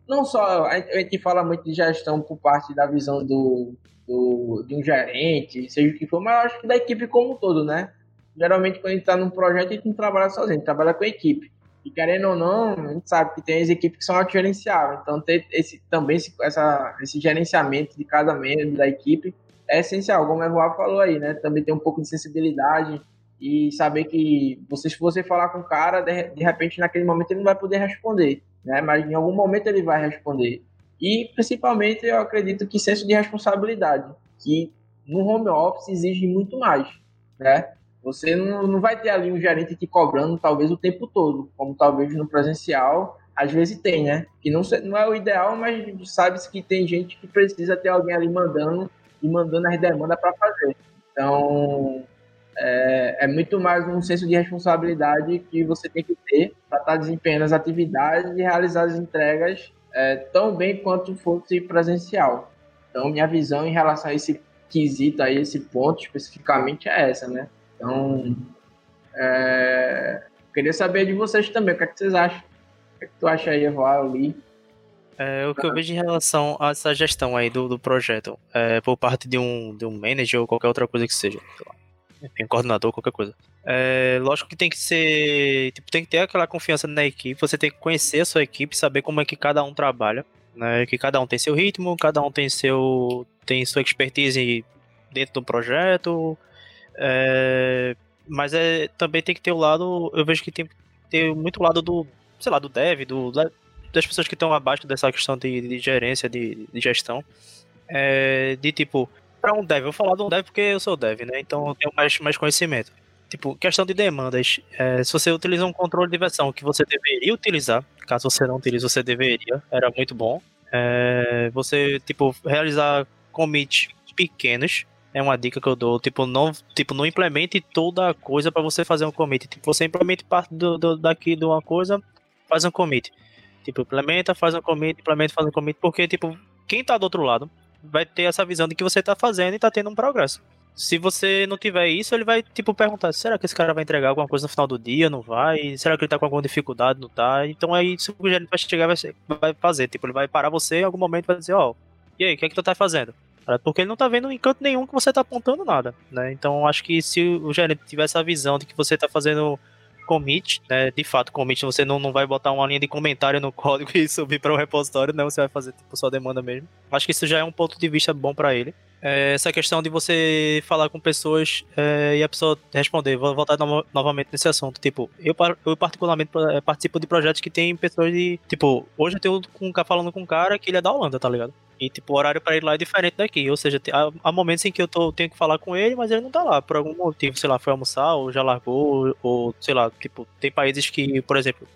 não só a gente fala muito de gestão por parte da visão do, do de um gerente, seja o que for, mas acho que da equipe como um todo, né? Geralmente, quando a gente está num projeto, a gente não trabalha sozinho, a gente trabalha com a equipe. E querendo ou não, a gente sabe que tem as equipes que são autogerenciáveis. Então, ter esse, também esse, essa, esse gerenciamento de cada membro da equipe é essencial, como o Evoar falou aí, né? Também ter um pouco de sensibilidade e saber que você, se você falar com o cara, de, de repente naquele momento ele não vai poder responder, né? Mas em algum momento ele vai responder. E principalmente eu acredito que senso de responsabilidade, que no home office exige muito mais, né? Você não, não vai ter ali um gerente te cobrando talvez o tempo todo, como talvez no presencial às vezes tem, né? Que não, não é o ideal, mas sabe-se que tem gente que precisa ter alguém ali mandando e mandando as demandas para fazer. Então, é, é, muito mais um senso de responsabilidade que você tem que ter para estar tá desempenhando as atividades e realizar as entregas é, tão bem quanto fosse presencial. Então, minha visão em relação a esse quesito, a esse ponto especificamente é essa, né? Então, é, queria saber de vocês também, o que, é que vocês acham? O que, é que tu acha aí, Eval, ali? É, o que eu vejo em relação a essa gestão aí do, do projeto, é, por parte de um, de um manager ou qualquer outra coisa que seja, enfim, coordenador, qualquer coisa. É, lógico que tem que ser, tipo, tem que ter aquela confiança na equipe, você tem que conhecer a sua equipe, saber como é que cada um trabalha, né, que cada um tem seu ritmo, cada um tem seu, tem sua expertise dentro do projeto, é, mas é, também tem que ter o lado, eu vejo que tem que ter muito lado do, sei lá, do dev, do, das pessoas que estão abaixo dessa questão de, de gerência, de, de gestão, é, de tipo, para um dev, eu vou falar de um dev porque eu sou dev, né? Então eu tenho mais, mais conhecimento. Tipo, questão de demandas. É, se você utiliza um controle de versão que você deveria utilizar, caso você não utilize, você deveria, era muito bom. É, você, tipo, realizar commits pequenos é uma dica que eu dou. Tipo, não, tipo, não implemente toda a coisa para você fazer um commit. Tipo, você implemente parte do, do, daqui de uma coisa, faz um commit. Tipo, implementa, faz um commit, implementa, faz um commit, porque, tipo, quem tá do outro lado vai ter essa visão de que você tá fazendo e tá tendo um progresso. Se você não tiver isso, ele vai, tipo, perguntar: será que esse cara vai entregar alguma coisa no final do dia? Não vai? Será que ele tá com alguma dificuldade? Não tá? Então é isso que o gerente vai chegar e vai fazer. Tipo, ele vai parar você em algum momento vai dizer: ó, oh, e aí, o que é que tu tá fazendo? Porque ele não tá vendo em canto nenhum que você tá apontando nada, né? Então acho que se o gerente tiver essa visão de que você tá fazendo commit, né? De fato, commit você não, não vai botar uma linha de comentário no *laughs* código e subir para o repositório, né? Você vai fazer tipo sua demanda mesmo. Acho que isso já é um ponto de vista bom para ele. É, essa questão de você falar com pessoas é, e a pessoa responder. Vou voltar no, novamente nesse assunto. Tipo, eu, eu particularmente é, participo de projetos que tem pessoas de. Tipo, hoje eu tenho um, falando com um cara que ele é da Holanda, tá ligado? E, tipo, o horário para ir lá é diferente daqui. Ou seja, há, há, momentos em que eu tô, tenho que falar com ele, mas ele não tá lá. Por algum motivo, sei lá, foi almoçar, ou já largou, ou, sei lá, tipo, tem países que, por exemplo,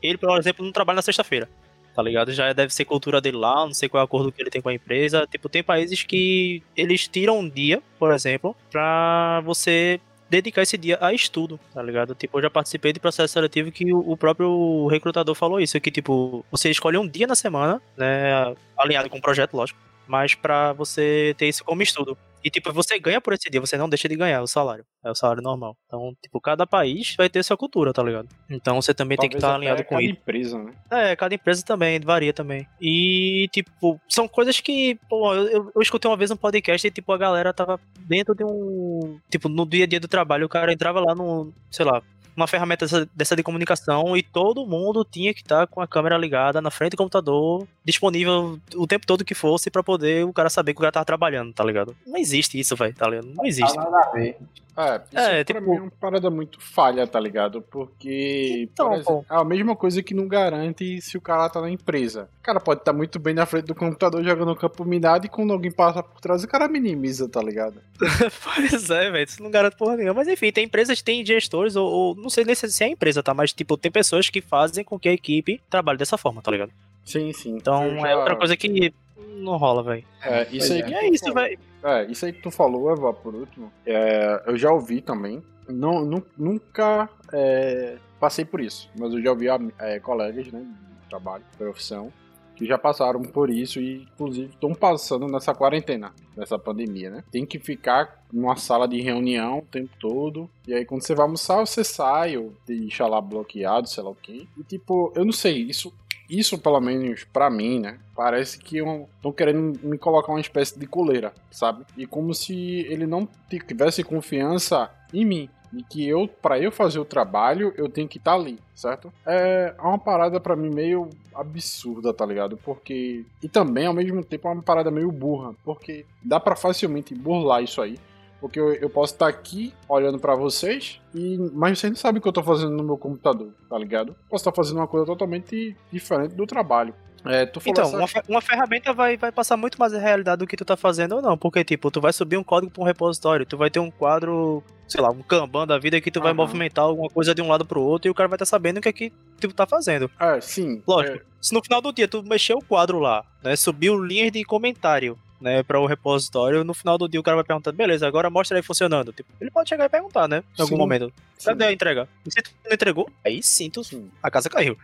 ele, por exemplo, não trabalha na sexta-feira. Tá ligado? Já deve ser cultura dele lá, não sei qual é o acordo que ele tem com a empresa. Tipo, tem países que eles tiram um dia, por exemplo, pra você dedicar esse dia a estudo, tá ligado? Tipo, eu já participei de processo seletivo que o próprio recrutador falou isso, que tipo, você escolhe um dia na semana, né, alinhado com o projeto, lógico, mas para você ter isso como estudo. E, tipo, você ganha por esse dia, você não deixa de ganhar o salário. É o salário normal. Então, tipo, cada país vai ter sua cultura, tá ligado? Então você também Talvez tem que estar tá alinhado com isso. Cada empresa, né? É, cada empresa também, varia também. E, tipo, são coisas que, pô, eu, eu escutei uma vez um podcast e, tipo, a galera tava dentro de um. Tipo, no dia a dia do trabalho, o cara entrava lá no, sei lá, uma ferramenta dessa, dessa, de comunicação e todo mundo tinha que estar com a câmera ligada na frente do computador, disponível o tempo todo que fosse para poder o cara saber que o cara tava trabalhando, tá ligado? Não existe isso, velho, tá ligado? Não existe. Ver. É, isso é, pra tipo... mim é uma parada muito falha, tá ligado? Porque então, exemplo, é a mesma coisa que não garante se o cara tá na empresa. O cara pode estar tá muito bem na frente do computador jogando campo minado e quando alguém passa por trás, o cara minimiza, tá ligado? *laughs* pois é, velho, isso não garante porra nenhuma. Mas enfim, tem empresas que têm gestores, ou, ou não sei nem se é a empresa, tá? Mas tipo, tem pessoas que fazem com que a equipe trabalhe dessa forma, tá ligado? Sim, sim. Então já... é outra coisa que não rola, velho. É, isso aí. É, é isso, velho. É, isso aí que tu falou, Eva, por último, é, eu já ouvi também. Não, nu, nunca é, passei por isso, mas eu já ouvi é, colegas né, de trabalho, profissão, que já passaram por isso e, inclusive, estão passando nessa quarentena, nessa pandemia, né? Tem que ficar numa sala de reunião o tempo todo, e aí quando você vai almoçar, você sai, ou deixa lá bloqueado, sei lá o quê. E, tipo, eu não sei, isso isso, pelo menos para mim, né? Parece que estão querendo me colocar uma espécie de coleira, sabe? E como se ele não tivesse confiança em mim. E que eu, para eu fazer o trabalho, eu tenho que estar tá ali, certo? É uma parada para mim meio absurda, tá ligado? Porque. E também, ao mesmo tempo, é uma parada meio burra. Porque dá para facilmente burlar isso aí. Porque eu, eu posso estar aqui olhando para vocês, e mas vocês não sabem o que eu tô fazendo no meu computador, tá ligado? Posso estar fazendo uma coisa totalmente diferente do trabalho. É, então, essa... uma, uma, ferramenta vai, vai passar muito mais a realidade do que tu tá fazendo ou não. Porque, tipo, tu vai subir um código pra um repositório, tu vai ter um quadro, sei lá, um Kanban da vida que tu uhum. vai movimentar alguma coisa de um lado pro outro e o cara vai estar tá sabendo o que é que tu tá fazendo. É, sim. Lógico. É... Se no final do dia tu mexer o quadro lá, né, subiu linhas de comentário, né, para o repositório, no final do dia o cara vai perguntar, beleza, agora mostra aí funcionando. Tipo, ele pode chegar e perguntar, né? Em sim, algum momento. Cadê a entrega? E se tu não entregou, aí sim, tu, sim. a casa caiu.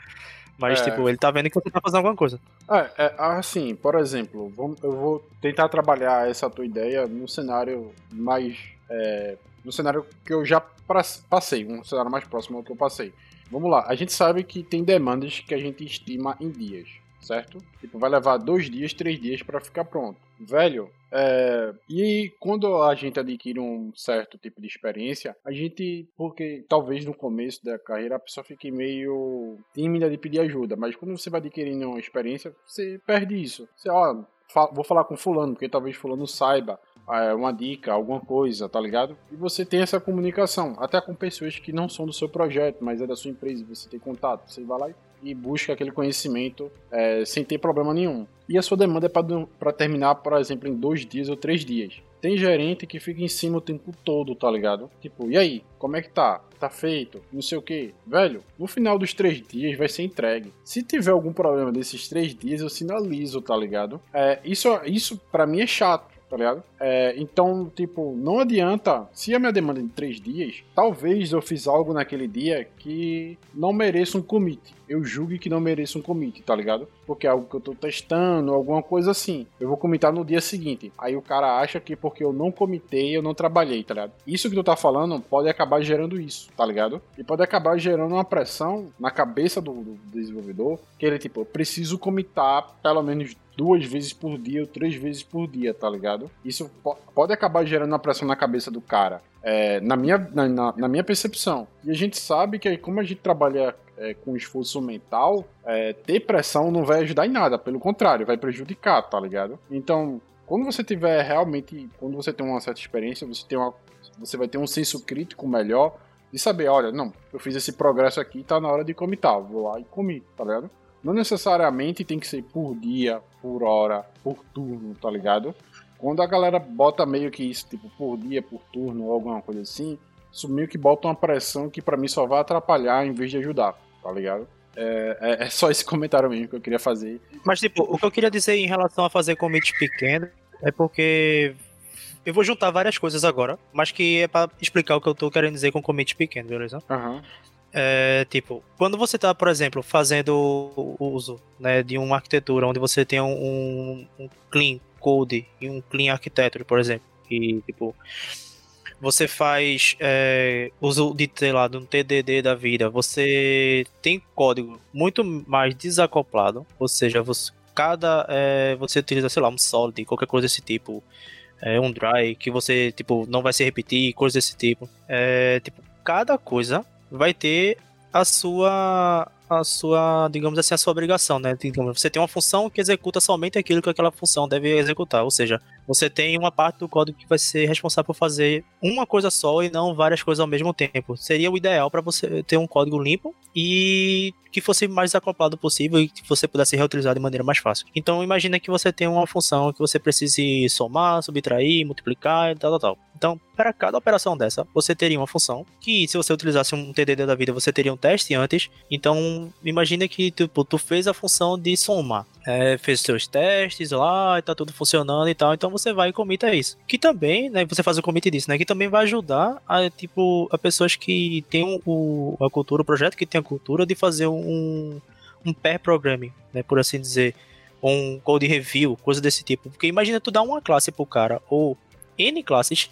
Mas, é. tipo, ele tá vendo que você tá fazendo alguma coisa. É, é assim, por exemplo, eu vou tentar trabalhar essa tua ideia num cenário mais. É, no cenário que eu já passei, um cenário mais próximo ao que eu passei. Vamos lá, a gente sabe que tem demandas que a gente estima em dias certo? Tipo, vai levar dois dias, três dias para ficar pronto. Velho, é... e quando a gente adquire um certo tipo de experiência, a gente, porque talvez no começo da carreira a pessoa fique meio tímida de pedir ajuda, mas quando você vai adquirindo uma experiência, você perde isso. Você, ó, vou falar com fulano, porque talvez fulano saiba uma dica, alguma coisa, tá ligado? E você tem essa comunicação, até com pessoas que não são do seu projeto, mas é da sua empresa, você tem contato, você vai lá e e busca aquele conhecimento é, sem ter problema nenhum. E a sua demanda é para terminar, por exemplo, em dois dias ou três dias. Tem gerente que fica em cima o tempo todo, tá ligado? Tipo, e aí? Como é que tá? Tá feito? Não sei o que. Velho, no final dos três dias vai ser entregue. Se tiver algum problema desses três dias, eu sinalizo, tá ligado? É, isso, isso para mim é chato tá ligado? É, então, tipo, não adianta. Se a minha demanda é de três dias, talvez eu fiz algo naquele dia que não mereça um commit. Eu julgue que não mereça um commit, tá ligado? Porque é algo que eu tô testando, alguma coisa assim. Eu vou comitar no dia seguinte. Aí o cara acha que porque eu não comitei, eu não trabalhei, tá ligado? Isso que tu tá falando pode acabar gerando isso, tá ligado? E pode acabar gerando uma pressão na cabeça do, do desenvolvedor, que ele, tipo, eu preciso comitar pelo menos duas vezes por dia ou três vezes por dia, tá ligado? Isso pode acabar gerando uma pressão na cabeça do cara. É, na, minha, na, na, minha percepção. E a gente sabe que como a gente trabalha é, com esforço mental, é, ter pressão não vai ajudar em nada, pelo contrário, vai prejudicar, tá ligado? Então, quando você tiver realmente, quando você tem uma certa experiência, você, tem uma, você vai ter um senso crítico melhor de saber, olha, não, eu fiz esse progresso aqui, tá na hora de comitar, vou lá e comi, tá ligado? Não necessariamente tem que ser por dia, por hora, por turno, tá ligado? Quando a galera bota meio que isso, tipo, por dia, por turno ou alguma coisa assim, isso meio que bota uma pressão que para mim só vai atrapalhar em vez de ajudar, tá ligado? É, é, é, só esse *laughs* comentário mesmo que eu queria fazer. Mas, tipo, o que eu queria dizer em relação a fazer commit pequeno é porque eu vou juntar várias coisas agora, mas que é para explicar o que eu tô querendo dizer com commit pequeno, beleza? Uhum. É, tipo, quando você está, por exemplo, fazendo uso né, de uma arquitetura onde você tem um, um clean code em um clean architecture, por exemplo, que tipo você faz é, uso de, sei lá, de um TDD da vida, você tem código muito mais desacoplado, ou seja, você, cada é, você utiliza, sei lá, um solid, qualquer coisa desse tipo, é, um dry, que você, tipo, não vai se repetir, coisas desse tipo. É, tipo, cada coisa vai ter a sua a sua, digamos assim, a sua obrigação, né? Você tem uma função que executa somente aquilo que aquela função deve executar, ou seja, você tem uma parte do código que vai ser responsável por fazer uma coisa só e não várias coisas ao mesmo tempo. Seria o ideal para você ter um código limpo e que fosse mais acoplado possível e que você pudesse reutilizar de maneira mais fácil. Então imagina que você tem uma função que você precise somar, subtrair, multiplicar e tal, tal, tal. Então, para cada operação dessa, você teria uma função que, se você utilizasse um TDD da vida, você teria um teste antes. Então, imagina que tipo, tu fez a função de somar é, fez seus testes lá e tá tudo funcionando e tal, então você vai e comita isso. Que também, né, você faz o commit disso, né, que também vai ajudar a, tipo, a pessoas que têm o, a cultura, o projeto que tem a cultura de fazer um, um pair programming, né, por assim dizer, um code review, coisa desse tipo. Porque imagina tu dar uma classe pro cara, ou N classes,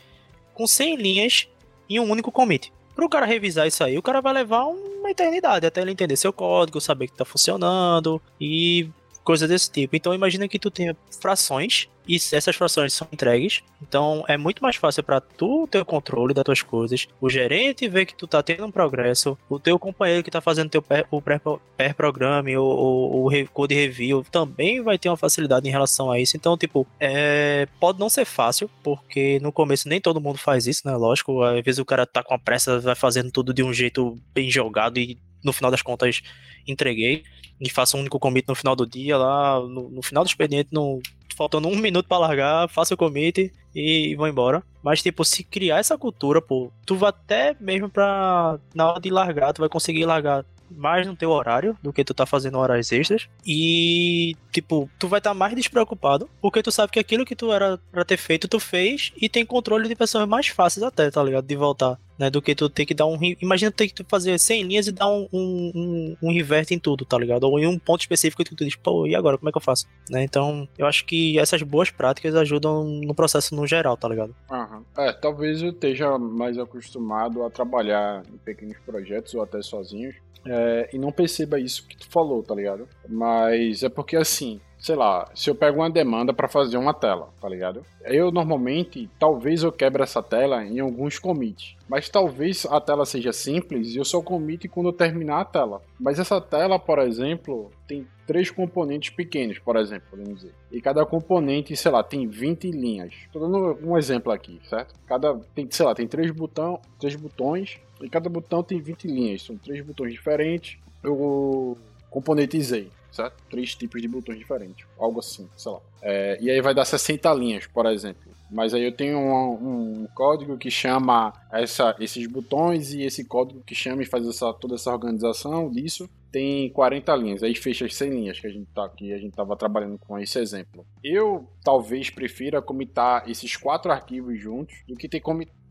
com 100 linhas em um único commit. Para o cara revisar isso aí, o cara vai levar uma eternidade até ele entender seu código, saber que está funcionando e coisa desse tipo. Então imagina que tu tenha frações e essas frações são entregues. Então é muito mais fácil para tu ter o controle das tuas coisas, o gerente ver que tu tá tendo um progresso, o teu companheiro que tá fazendo teu o pair programa ou o code review também vai ter uma facilidade em relação a isso. Então, tipo, é, pode não ser fácil, porque no começo nem todo mundo faz isso, né? Lógico, às vezes o cara tá com a pressa, vai fazendo tudo de um jeito bem jogado e no final das contas entreguei e faço um único commit no final do dia lá, no, no final do expediente, no, faltando um minuto para largar, faço o commit e, e embora. Mas, tipo, se criar essa cultura, pô, tu vai até mesmo pra. Na hora de largar, tu vai conseguir largar mais no teu horário do que tu tá fazendo horas extras. E, tipo, tu vai estar tá mais despreocupado, porque tu sabe que aquilo que tu era pra ter feito, tu fez e tem controle de pessoas mais fáceis até, tá ligado? De voltar. Né, do que tu ter que dar um. Imagina tu ter que fazer 100 linhas e dar um, um, um, um revert em tudo, tá ligado? Ou em um ponto específico que tu diz, pô, e agora? Como é que eu faço? Né? Então, eu acho que essas boas práticas ajudam no processo no geral, tá ligado? Uhum. É, talvez eu esteja mais acostumado a trabalhar em pequenos projetos ou até sozinhos é, e não perceba isso que tu falou, tá ligado? Mas é porque assim, sei lá, se eu pego uma demanda para fazer uma tela, tá ligado? Eu normalmente, talvez eu quebre essa tela em alguns commits, mas talvez a tela seja simples e eu só commit quando eu terminar a tela. Mas essa tela, por exemplo, tem três componentes pequenos, por exemplo, podemos dizer. E cada componente, sei lá, tem 20 linhas. Tô dando um exemplo aqui, certo? Cada tem, sei lá, tem três botão, três botões e cada botão tem 20 linhas. São três botões diferentes. Eu componentizei certo? Três tipos de botões diferentes, algo assim, sei lá. É, e aí vai dar 60 linhas, por exemplo. Mas aí eu tenho um, um código que chama essa, esses botões e esse código que chama e faz essa, toda essa organização disso tem 40 linhas, aí fecha as 100 linhas que a gente tá aqui, a gente tava trabalhando com esse exemplo. Eu talvez prefira comitar esses quatro arquivos juntos do que ter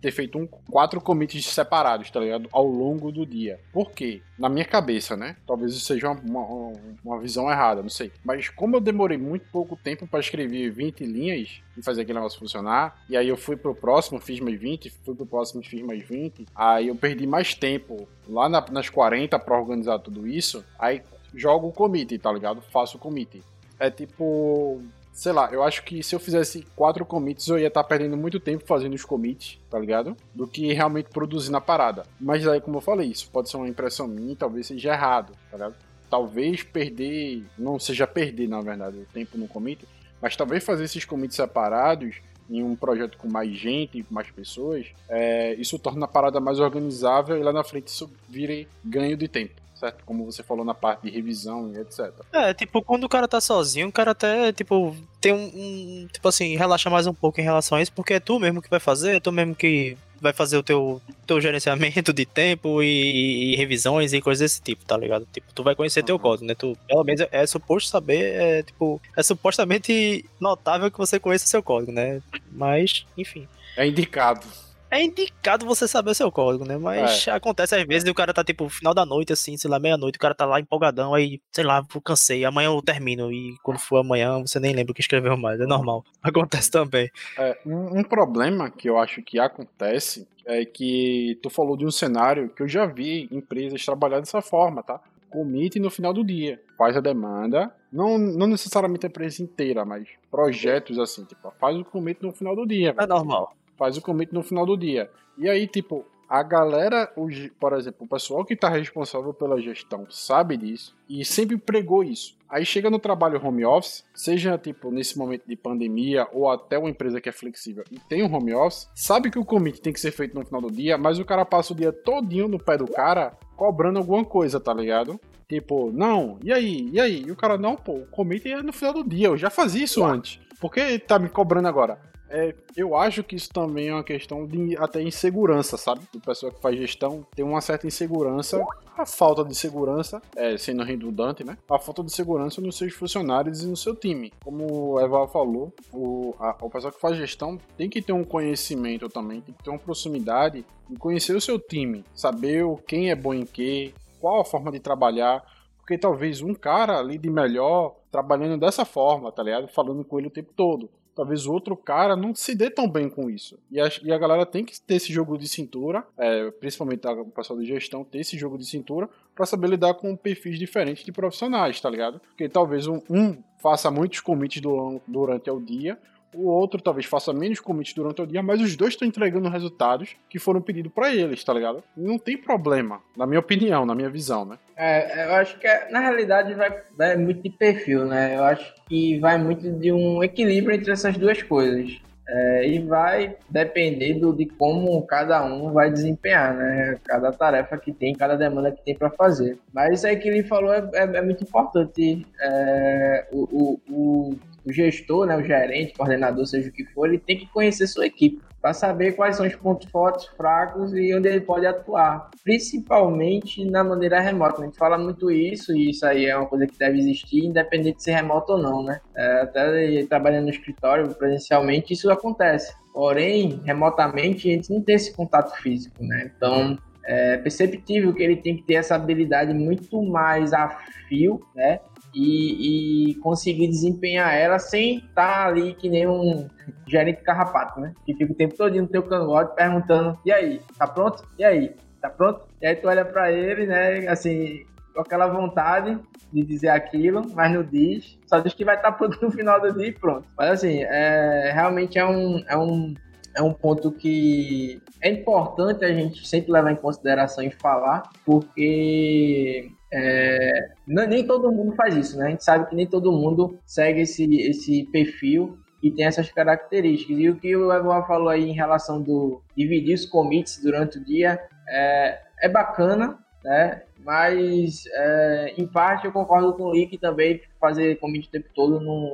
ter feito um, quatro commits separados, tá ligado? Ao longo do dia. Por quê? Na minha cabeça, né? Talvez isso seja uma, uma, uma visão errada, não sei. Mas como eu demorei muito pouco tempo para escrever 20 linhas e fazer aquele negócio funcionar, e aí eu fui pro próximo, fiz mais 20, fui pro próximo, fiz mais 20, aí eu perdi mais tempo lá na, nas 40 para organizar tudo isso, aí jogo o commit, tá ligado? Faço o commit. É tipo sei lá, eu acho que se eu fizesse quatro commits, eu ia estar tá perdendo muito tempo fazendo os commits, tá ligado? Do que realmente produzir na parada. Mas aí, como eu falei, isso pode ser uma impressão minha, talvez seja errado, tá ligado? Talvez perder, não seja perder, na verdade, o tempo no commit, mas talvez fazer esses commits separados em um projeto com mais gente, com mais pessoas, é, isso torna a parada mais organizável e lá na frente isso vire ganho de tempo certo? Como você falou na parte de revisão e etc. É, tipo, quando o cara tá sozinho, o cara até, tipo, tem um, um, tipo assim, relaxa mais um pouco em relação a isso, porque é tu mesmo que vai fazer, é tu mesmo que vai fazer o teu, teu gerenciamento de tempo e, e revisões e coisas desse tipo, tá ligado? Tipo, tu vai conhecer uhum. teu código, né? Tu, pelo menos, é, é suposto saber, é, tipo, é supostamente notável que você conheça seu código, né? Mas, enfim. É indicado. É indicado você saber o seu código, né? Mas é. acontece às vezes o cara tá tipo, final da noite, assim, sei lá, meia-noite, o cara tá lá empolgadão, aí, sei lá, cansei, amanhã eu termino. E quando for amanhã, você nem lembra o que escreveu mais. É normal. *laughs* Acontece também. É, um, um problema que eu acho que acontece é que tu falou de um cenário que eu já vi empresas trabalhar dessa forma, tá? Commit no final do dia. Faz a demanda, não, não necessariamente a empresa inteira, mas projetos assim, tipo, faz o commit no final do dia. É normal faz o commit no final do dia. E aí, tipo, a galera, por exemplo, o pessoal que está responsável pela gestão sabe disso e sempre pregou isso. Aí chega no trabalho home office, seja tipo nesse momento de pandemia ou até uma empresa que é flexível e tem um home office, sabe que o commit tem que ser feito no final do dia, mas o cara passa o dia todinho no pé do cara cobrando alguma coisa, tá ligado? Tipo, não, e aí? E aí? E o cara, não, pô, o commit é no final do dia, eu já fazia isso antes. Por que tá me cobrando agora? É, eu acho que isso também é uma questão de até insegurança, sabe? Do pessoal que faz gestão tem uma certa insegurança, a falta de segurança, é, sendo redundante, né? A falta de segurança nos seus funcionários e no seu time. Como o Eva falou, o, a, o pessoal que faz gestão tem que ter um conhecimento também, tem que ter uma proximidade e conhecer o seu time, saber quem é bom em quê, qual a forma de trabalhar, porque talvez um cara lide melhor trabalhando dessa forma, tá ligado? Falando com ele o tempo todo talvez o outro cara não se dê tão bem com isso. E a, e a galera tem que ter esse jogo de cintura, é, principalmente o pessoal de gestão, ter esse jogo de cintura para saber lidar com perfis diferentes de profissionais, tá ligado? Porque talvez um, um faça muitos commits durante o dia, o outro talvez faça menos commits durante o dia, mas os dois estão entregando resultados que foram pedidos para eles, tá ligado? Não tem problema, na minha opinião, na minha visão, né? É, eu acho que na realidade vai, vai muito de perfil, né? Eu acho que vai muito de um equilíbrio entre essas duas coisas. É, e vai depender do, de como cada um vai desempenhar, né? Cada tarefa que tem, cada demanda que tem para fazer. Mas isso aí que ele falou é, é, é muito importante. É, o, o, o o gestor, né, o gerente, coordenador, seja o que for, ele tem que conhecer sua equipe para saber quais são os pontos fortes, fracos e onde ele pode atuar, principalmente na maneira remota. A gente fala muito isso e isso aí é uma coisa que deve existir, independente de ser remoto ou não, né? É, até trabalhando no escritório presencialmente isso acontece. Porém, remotamente a gente não tem esse contato físico, né? Então é perceptível que ele tem que ter essa habilidade muito mais a fio, né? E, e conseguir desempenhar ela sem estar ali que nem um gerente carrapato, né? Que fica o tempo todo no teu cangote perguntando: e aí, tá pronto? E aí, tá pronto? E aí tu olha para ele, né? Assim, com aquela vontade de dizer aquilo, mas não diz. Só diz que vai estar pronto no final do dia e pronto. Mas assim, é, realmente é um, é um é um ponto que é importante a gente sempre levar em consideração e falar, porque é, nem todo mundo faz isso, né? A gente sabe que nem todo mundo segue esse, esse perfil e tem essas características. E o que o Evan falou aí em relação do dividir os commits durante o dia é, é bacana, né? Mas é, em parte eu concordo com o Lick também fazer commit o tempo todo não,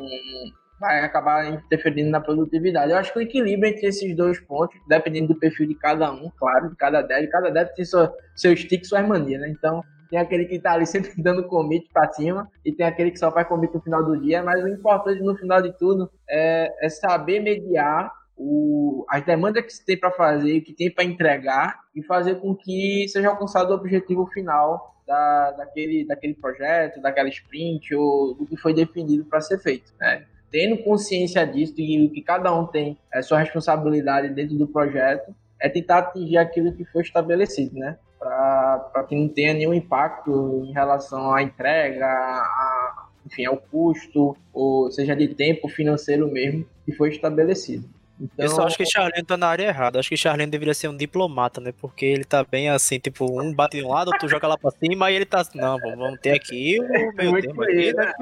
vai acabar interferindo na produtividade. Eu acho que o equilíbrio entre esses dois pontos, dependendo do perfil de cada um, claro, de cada dev, cada dev tem seu, seu stick, suas manias, né? Então, tem aquele que tá ali sempre *laughs* dando commit para cima e tem aquele que só faz commit no final do dia, mas o importante no final de tudo é, é saber mediar o, as demandas que se tem para fazer, que tem para entregar e fazer com que seja alcançado o objetivo final da, daquele, daquele projeto, daquela sprint ou do que foi definido para ser feito. Né? Tendo consciência disso e que cada um tem a sua responsabilidade dentro do projeto, é tentar atingir aquilo que foi estabelecido, né? Para que não tenha nenhum impacto em relação à entrega, a, enfim, ao custo, ou seja de tempo financeiro mesmo, que foi estabelecido. Então... Eu só acho que Charlene tá na área errada. Acho que Charlene deveria ser um diplomata, né? Porque ele tá bem assim, tipo, um bate de um lado, outro joga lá pra cima, e ele tá assim, não, vamos ter aqui o meu tempo aqui. Né?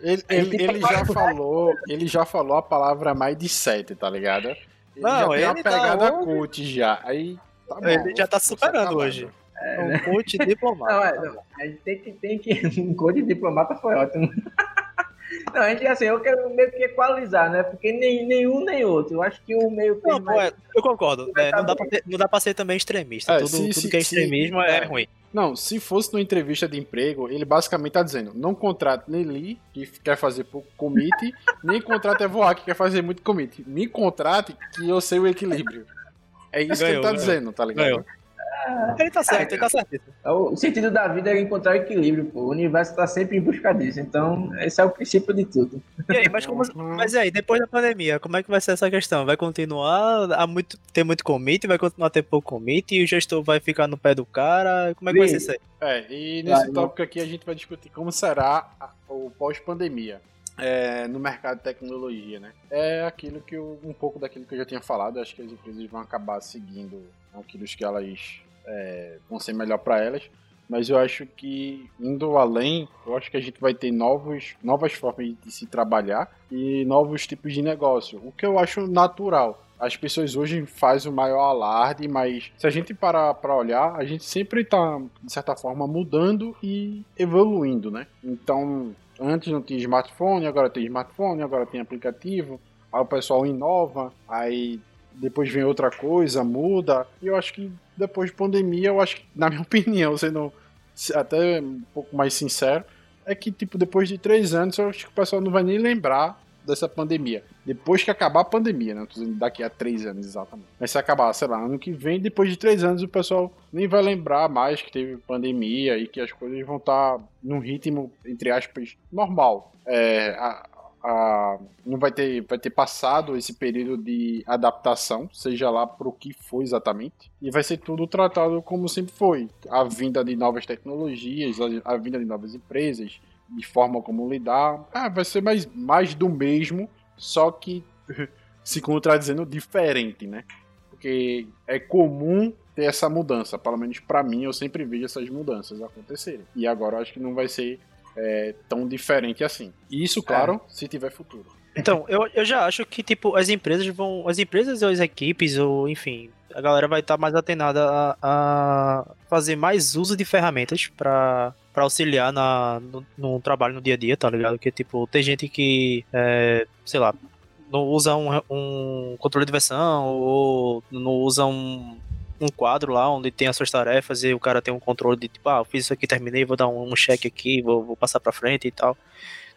Ele, ele, ele, já falou, ele já falou a palavra mais de sete, tá ligado? Ele não, já tem uma tá pegada tá coach já. Aí tá bom, ele já tá superando hoje. É, um né? coach *laughs* diplomata. Não, é, não, a gente tem que, tem que. *laughs* Um coach diplomata foi ótimo. *laughs* Não, a gente, assim, eu quero meio que equalizar, né? Porque nem, nenhum nem outro. Eu acho que o meio Não, pô, é, eu concordo. É, não, dá pra ser, não dá pra ser também extremista. É, tudo, se, tudo se, que é extremismo é, é, ruim. Não, se fosse numa entrevista de emprego, ele basicamente tá dizendo: não contrate nem Lee, que quer fazer pouco commit, nem contrate Evoar, que quer fazer muito commit. Me contrate, que eu sei o equilíbrio. É isso ganhou, que ele tá ganhou. dizendo, tá ligado? Ganhou. Ele tá certo, é, ele tá certo. É o sentido da vida é encontrar equilíbrio, pô. O universo tá sempre em busca disso. Então, esse é o princípio de tudo. E aí, mas, como, mas aí, depois da pandemia, como é que vai ser essa questão? Vai continuar a muito, ter muito commit? Vai continuar a ter pouco commit? E o gestor vai ficar no pé do cara? Como é que vai ser isso aí? É, e nesse vai, tópico aqui a gente vai discutir como será o pós-pandemia. É, no mercado de tecnologia, né? É aquilo que eu, um pouco daquilo que eu já tinha falado, acho que as empresas vão acabar seguindo aquilo que elas é, vão ser melhor para elas. Mas eu acho que, indo além, eu acho que a gente vai ter novos, novas formas de se trabalhar e novos tipos de negócio. O que eu acho natural. As pessoas hoje fazem o maior alarde, mas se a gente parar para olhar, a gente sempre está, de certa forma, mudando e evoluindo, né? Então, antes não tinha smartphone, agora tem smartphone, agora tem aplicativo. Aí o pessoal inova, aí depois vem outra coisa, muda. E eu acho que depois de pandemia, eu acho que, na minha *laughs* opinião, sendo até um pouco mais sincero, é que, tipo, depois de três anos, eu acho que o pessoal não vai nem lembrar dessa pandemia. Depois que acabar a pandemia, né? Daqui a três anos, exatamente. Mas se acabar, sei lá, ano que vem, depois de três anos, o pessoal nem vai lembrar mais que teve pandemia e que as coisas vão estar num ritmo, entre aspas, normal. É, a, a, não vai ter, vai ter passado esse período de adaptação, seja lá para o que for exatamente, e vai ser tudo tratado como sempre foi: a vinda de novas tecnologias, a, a vinda de novas empresas, de forma como lidar. Ah, vai ser mais, mais do mesmo, só que *laughs* se contradizendo diferente, né? Porque é comum ter essa mudança, pelo menos para mim, eu sempre vejo essas mudanças acontecerem. E agora eu acho que não vai ser é, tão diferente assim. E isso, claro, é. se tiver futuro. Então, eu, eu já acho que, tipo, as empresas vão. As empresas ou as equipes, ou enfim, a galera vai estar tá mais atenada a, a, fazer mais uso de ferramentas para para auxiliar na, no, no, trabalho no dia a dia, tá ligado? Que, tipo, tem gente que, é, sei lá, não usa um, um controle de versão ou não usa um, um quadro lá onde tem as suas tarefas e o cara tem um controle de tipo, ah, eu fiz isso aqui, terminei, vou dar um, um cheque aqui, vou, vou passar pra frente e tal.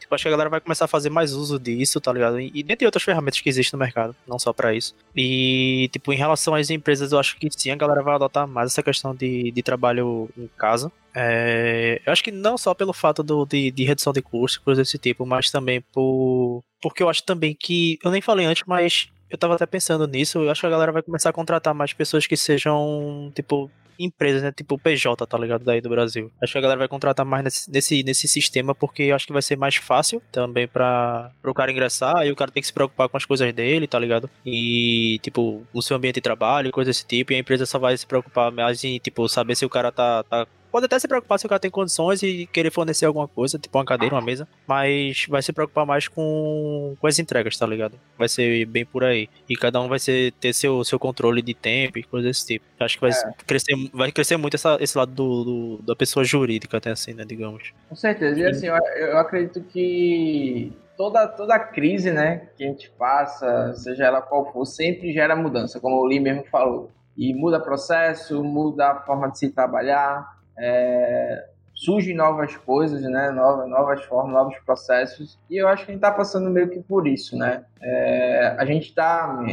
Tipo, acho que a galera vai começar a fazer mais uso disso, tá ligado? E, dentre outras ferramentas que existem no mercado, não só para isso. E, tipo, em relação às empresas, eu acho que sim, a galera vai adotar mais essa questão de, de trabalho em casa. É, eu acho que não só pelo fato do, de, de redução de custo, coisas desse tipo, mas também por. Porque eu acho também que. Eu nem falei antes, mas eu tava até pensando nisso, eu acho que a galera vai começar a contratar mais pessoas que sejam, tipo, empresas, né? Tipo PJ, tá ligado? Daí do Brasil. Acho que a galera vai contratar mais nesse, nesse, nesse sistema porque acho que vai ser mais fácil também para o cara ingressar e o cara tem que se preocupar com as coisas dele, tá ligado? E, tipo, o seu ambiente de trabalho, coisa desse tipo, e a empresa só vai se preocupar mais em, tipo, saber se o cara tá, tá Pode até se preocupar se o cara tem condições e querer fornecer alguma coisa, tipo uma cadeira, uma mesa, mas vai se preocupar mais com, com as entregas, tá ligado? Vai ser bem por aí. E cada um vai ser, ter seu, seu controle de tempo e coisas desse tipo. Acho que vai, é. crescer, vai crescer muito essa, esse lado do, do, da pessoa jurídica, até assim, né, digamos. Com certeza. E assim, eu, eu acredito que toda, toda crise, né, que a gente passa, seja ela qual for, sempre gera mudança, como o Lee mesmo falou. E muda processo, muda a forma de se trabalhar, é, surgem novas coisas, né? Novas, novas formas, novos processos. E eu acho que a gente está passando meio que por isso, né? É, a gente tá,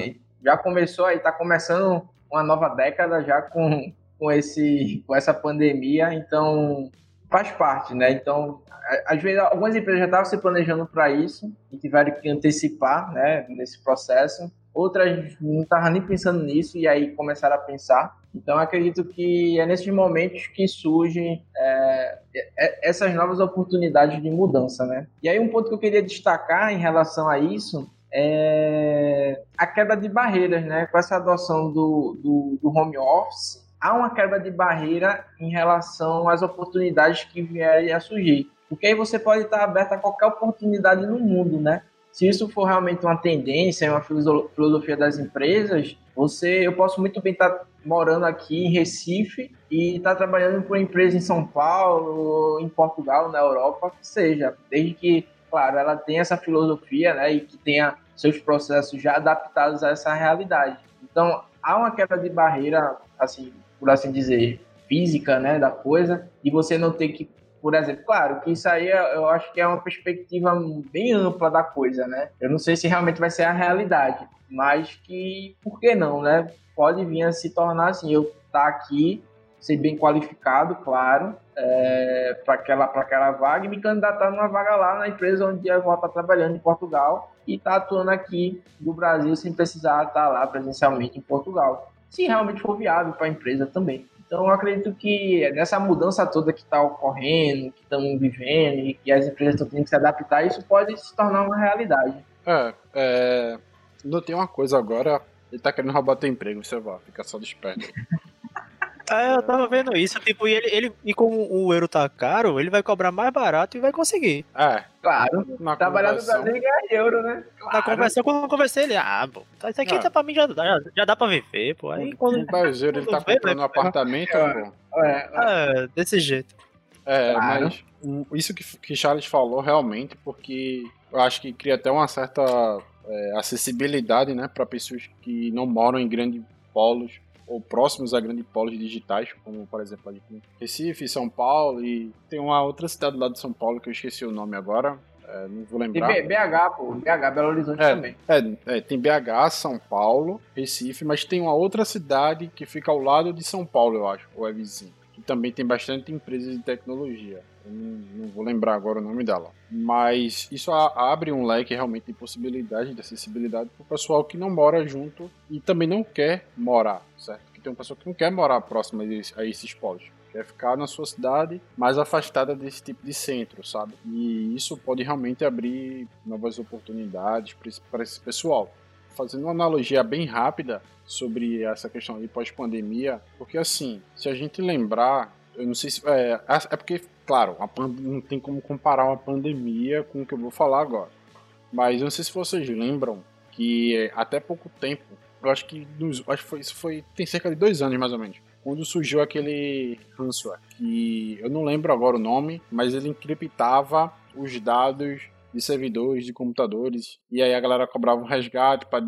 já começou aí, está começando uma nova década já com, com, esse, com essa pandemia, então faz parte, né? Então, às vezes, algumas empresas já estavam se planejando para isso e tiveram que antecipar, né, nesse processo. Outras não estavam nem pensando nisso e aí começaram a pensar. Então, acredito que é nesses momentos que surgem é, é, essas novas oportunidades de mudança, né? E aí, um ponto que eu queria destacar em relação a isso é a quebra de barreiras, né? Com essa adoção do, do, do home office, há uma quebra de barreira em relação às oportunidades que vierem a surgir. Porque aí você pode estar aberto a qualquer oportunidade no mundo, né? Se isso for realmente uma tendência, uma filosofia das empresas, você, eu posso muito bem estar morando aqui em Recife e estar trabalhando para uma empresa em São Paulo, em Portugal, na Europa, que seja, desde que, claro, ela tenha essa filosofia, né, e que tenha seus processos já adaptados a essa realidade. Então, há uma quebra de barreira, assim, por assim dizer, física, né, da coisa, e você não ter que por exemplo. Claro que isso aí eu acho que é uma perspectiva bem ampla da coisa, né? Eu não sei se realmente vai ser a realidade, mas que, por que não, né? Pode vir a se tornar assim, eu estar tá aqui, ser bem qualificado, claro, é, para aquela, aquela vaga e me candidatar numa vaga lá na empresa onde eu vou estar trabalhando em Portugal e estar tá atuando aqui do Brasil sem precisar estar lá presencialmente em Portugal. Se realmente for viável para a empresa também. Então, eu acredito que nessa mudança toda que está ocorrendo, que estamos vivendo e que as empresas estão tendo que se adaptar, isso pode se tornar uma realidade. É, é... notei uma coisa agora, ele está querendo roubar teu emprego, você vai, fica só desperto. *laughs* É, eu tava vendo isso, tipo, e ele, ele e como o euro tá caro, ele vai cobrar mais barato e vai conseguir. É. Claro. Na Trabalhar no Brasil e ganhar euro, né? Claro. Na conversa, quando eu conversei, ele, ah, pô, isso aqui tá pra mim já, já, já dá pra viver, pô. Aí quando. O Brasil, ele tá comprando um apartamento, é, pô. É, é, desse jeito. É, claro. mas isso que, que Charles falou realmente, porque eu acho que cria até uma certa é, acessibilidade, né, para pessoas que não moram em grandes polos ou próximos a grandes polos digitais, como por exemplo ali Recife, São Paulo e tem uma outra cidade lá de São Paulo que eu esqueci o nome agora, é, não vou lembrar. Tem BH, pô, BH, Belo Horizonte é, também. É, é, tem BH, São Paulo, Recife, mas tem uma outra cidade que fica ao lado de São Paulo, eu acho, ou é vizinho. Que também tem bastante empresas de tecnologia. Não, vou lembrar agora o nome dela. Mas isso abre um leque realmente de possibilidade, de acessibilidade para o pessoal que não mora junto e também não quer morar, certo? Que tem um pessoal que não quer morar próximo a esses polos quer ficar na sua cidade mais afastada desse tipo de centro, sabe? E isso pode realmente abrir novas oportunidades para esse pessoal. Fazendo uma analogia bem rápida sobre essa questão de pós-pandemia, porque assim, se a gente lembrar, eu não sei se. É, é porque claro, não tem como comparar uma pandemia com o que eu vou falar agora. Mas eu não sei se vocês lembram que até pouco tempo, eu acho que nos, acho que foi, isso foi tem cerca de dois anos mais ou menos, quando surgiu aquele ransomware, que eu não lembro agora o nome, mas ele encriptava os dados de servidores, de computadores, e aí a galera cobrava um resgate para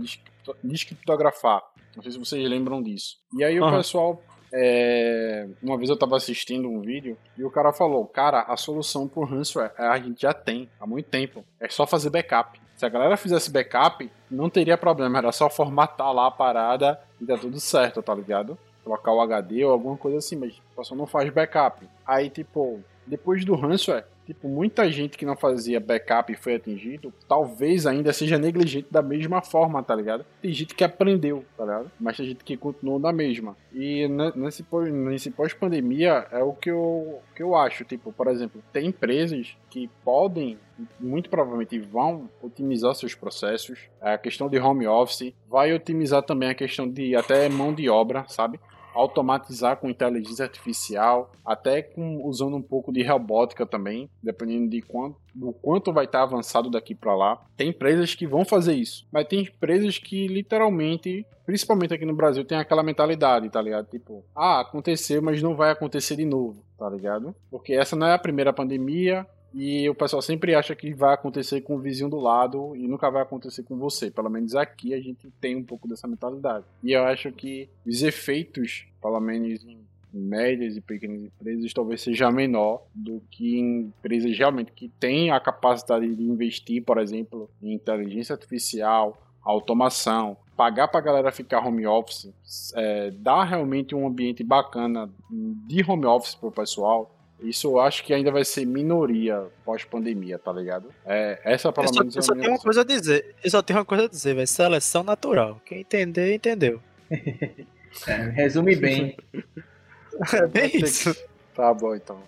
descriptografar. Não sei se vocês lembram disso. E aí uhum. o pessoal é, uma vez eu tava assistindo um vídeo e o cara falou: Cara, a solução pro ransomware a gente já tem há muito tempo. É só fazer backup. Se a galera fizesse backup, não teria problema. Era só formatar lá a parada e dá tudo certo, tá ligado? Colocar o HD ou alguma coisa assim, mas pessoal não faz backup. Aí, tipo, depois do ransomware, Tipo, muita gente que não fazia backup e foi atingido, talvez ainda seja negligente da mesma forma, tá ligado? Tem gente que aprendeu, tá ligado? Mas tem gente que continuou na mesma. E nesse, nesse pós-pandemia é o que eu, que eu acho. Tipo, por exemplo, tem empresas que podem, muito provavelmente vão otimizar seus processos. A questão de home office vai otimizar também a questão de até mão de obra, sabe? Automatizar com inteligência artificial, até com, usando um pouco de robótica também, dependendo de quanto, do quanto vai estar avançado daqui para lá. Tem empresas que vão fazer isso, mas tem empresas que literalmente, principalmente aqui no Brasil, tem aquela mentalidade, tá ligado? Tipo, ah, aconteceu, mas não vai acontecer de novo, tá ligado? Porque essa não é a primeira pandemia, e o pessoal sempre acha que vai acontecer com o vizinho do lado e nunca vai acontecer com você. Pelo menos aqui a gente tem um pouco dessa mentalidade. E eu acho que os efeitos, pelo menos em médias e pequenas empresas, talvez seja menor do que em empresas realmente que têm a capacidade de investir, por exemplo, em inteligência artificial, automação, pagar para a galera ficar home office, é, dar realmente um ambiente bacana de home office para o pessoal isso eu acho que ainda vai ser minoria pós-pandemia, tá ligado? É, essa pelo eu menos só, eu só tenho uma coisa a dizer. Eu só tenho uma coisa a dizer, vai seleção natural. Quem entender, entendeu. *laughs* é, resume bem. *laughs* é bem isso. Tá bom, então.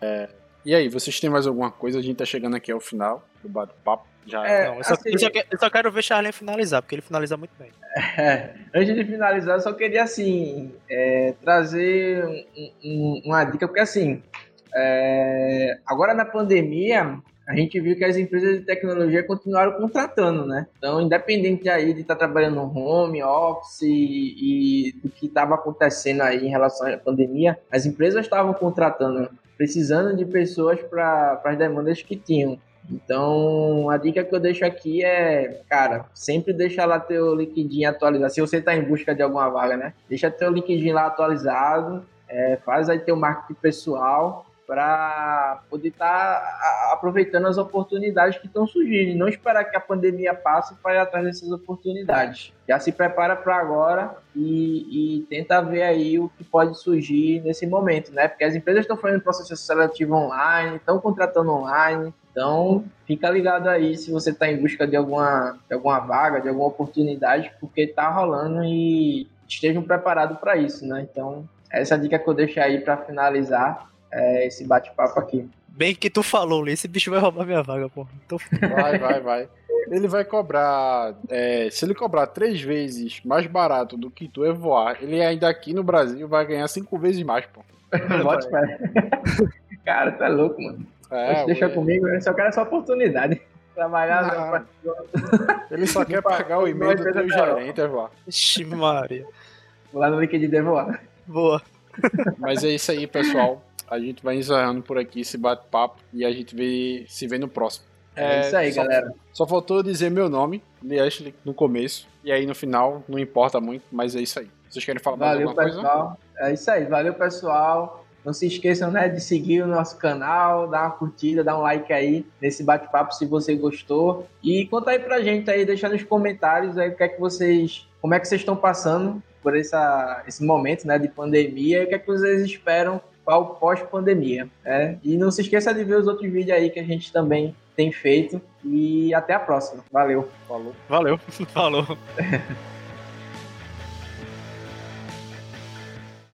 É, e aí, vocês têm mais alguma coisa? A gente tá chegando aqui ao final do bate-papo. Já é, não, eu, só, assim, eu, só quero, eu, só, quero ver Charlie finalizar, porque ele finaliza muito bem. É, *laughs* antes de finalizar, eu só queria assim é, trazer um, um, uma dica, porque assim, é, agora na pandemia, a gente viu que as empresas de tecnologia continuaram contratando, né? Então, independente aí de estar tá trabalhando no home, office e, e do que estava acontecendo aí em relação à pandemia, as empresas estavam contratando, precisando de pessoas para as demandas que tinham. Então, a dica que eu deixo aqui é, cara, sempre deixa lá teu LinkedIn atualizado. Se você está em busca de alguma vaga, né? Deixa teu LinkedIn lá atualizado, é, faz aí teu marketing pessoal para poder estar tá aproveitando as oportunidades que estão surgindo e não esperar que a pandemia passe para ir atrás dessas oportunidades. Já se prepara para agora e, e, tenta ver aí o que pode surgir nesse momento, né? Porque as empresas estão fazendo processo seletivo online, estão contratando online, então, fica ligado aí se você está em busca de alguma, de alguma vaga, de alguma oportunidade, porque está rolando e estejam preparados para isso, né? Então, essa é dica que eu deixo aí para finalizar é, esse bate-papo aqui. Bem que tu falou, esse bicho vai roubar minha vaga, pô. Tô... Vai, vai, vai. Ele vai cobrar. É, se ele cobrar três vezes mais barato do que tu é voar, ele ainda aqui no Brasil vai ganhar cinco vezes mais, pô. Bote *laughs* Cara, tá louco, mano. É, deixa comigo, eu só quero essa oportunidade. Trabalhar. *laughs* Ele só quer pagar o e-mail do teu gerente, voar. Ixi, Maria. Vou lá no LinkedIn voar. Boa. Mas é isso aí, pessoal. A gente vai encerrando por aqui esse bate-papo e a gente vê, se vê no próximo. É, é isso aí, só, galera. Só faltou dizer meu nome, Ashley, no começo. E aí no final, não importa muito, mas é isso aí. Vocês querem falar Valeu, mais alguma pessoal. coisa? É isso aí. Valeu, pessoal. Não se esqueçam né, de seguir o nosso canal, dar uma curtida, dar um like aí nesse bate-papo se você gostou. E conta aí pra gente aí, deixa nos comentários aí o que é que vocês. Como é que vocês estão passando por essa, esse momento né, de pandemia e o que é que vocês esperam pós-pandemia. Né? E não se esqueça de ver os outros vídeos aí que a gente também tem feito. E até a próxima. Valeu. Falou. Valeu. *laughs* Falou. *laughs*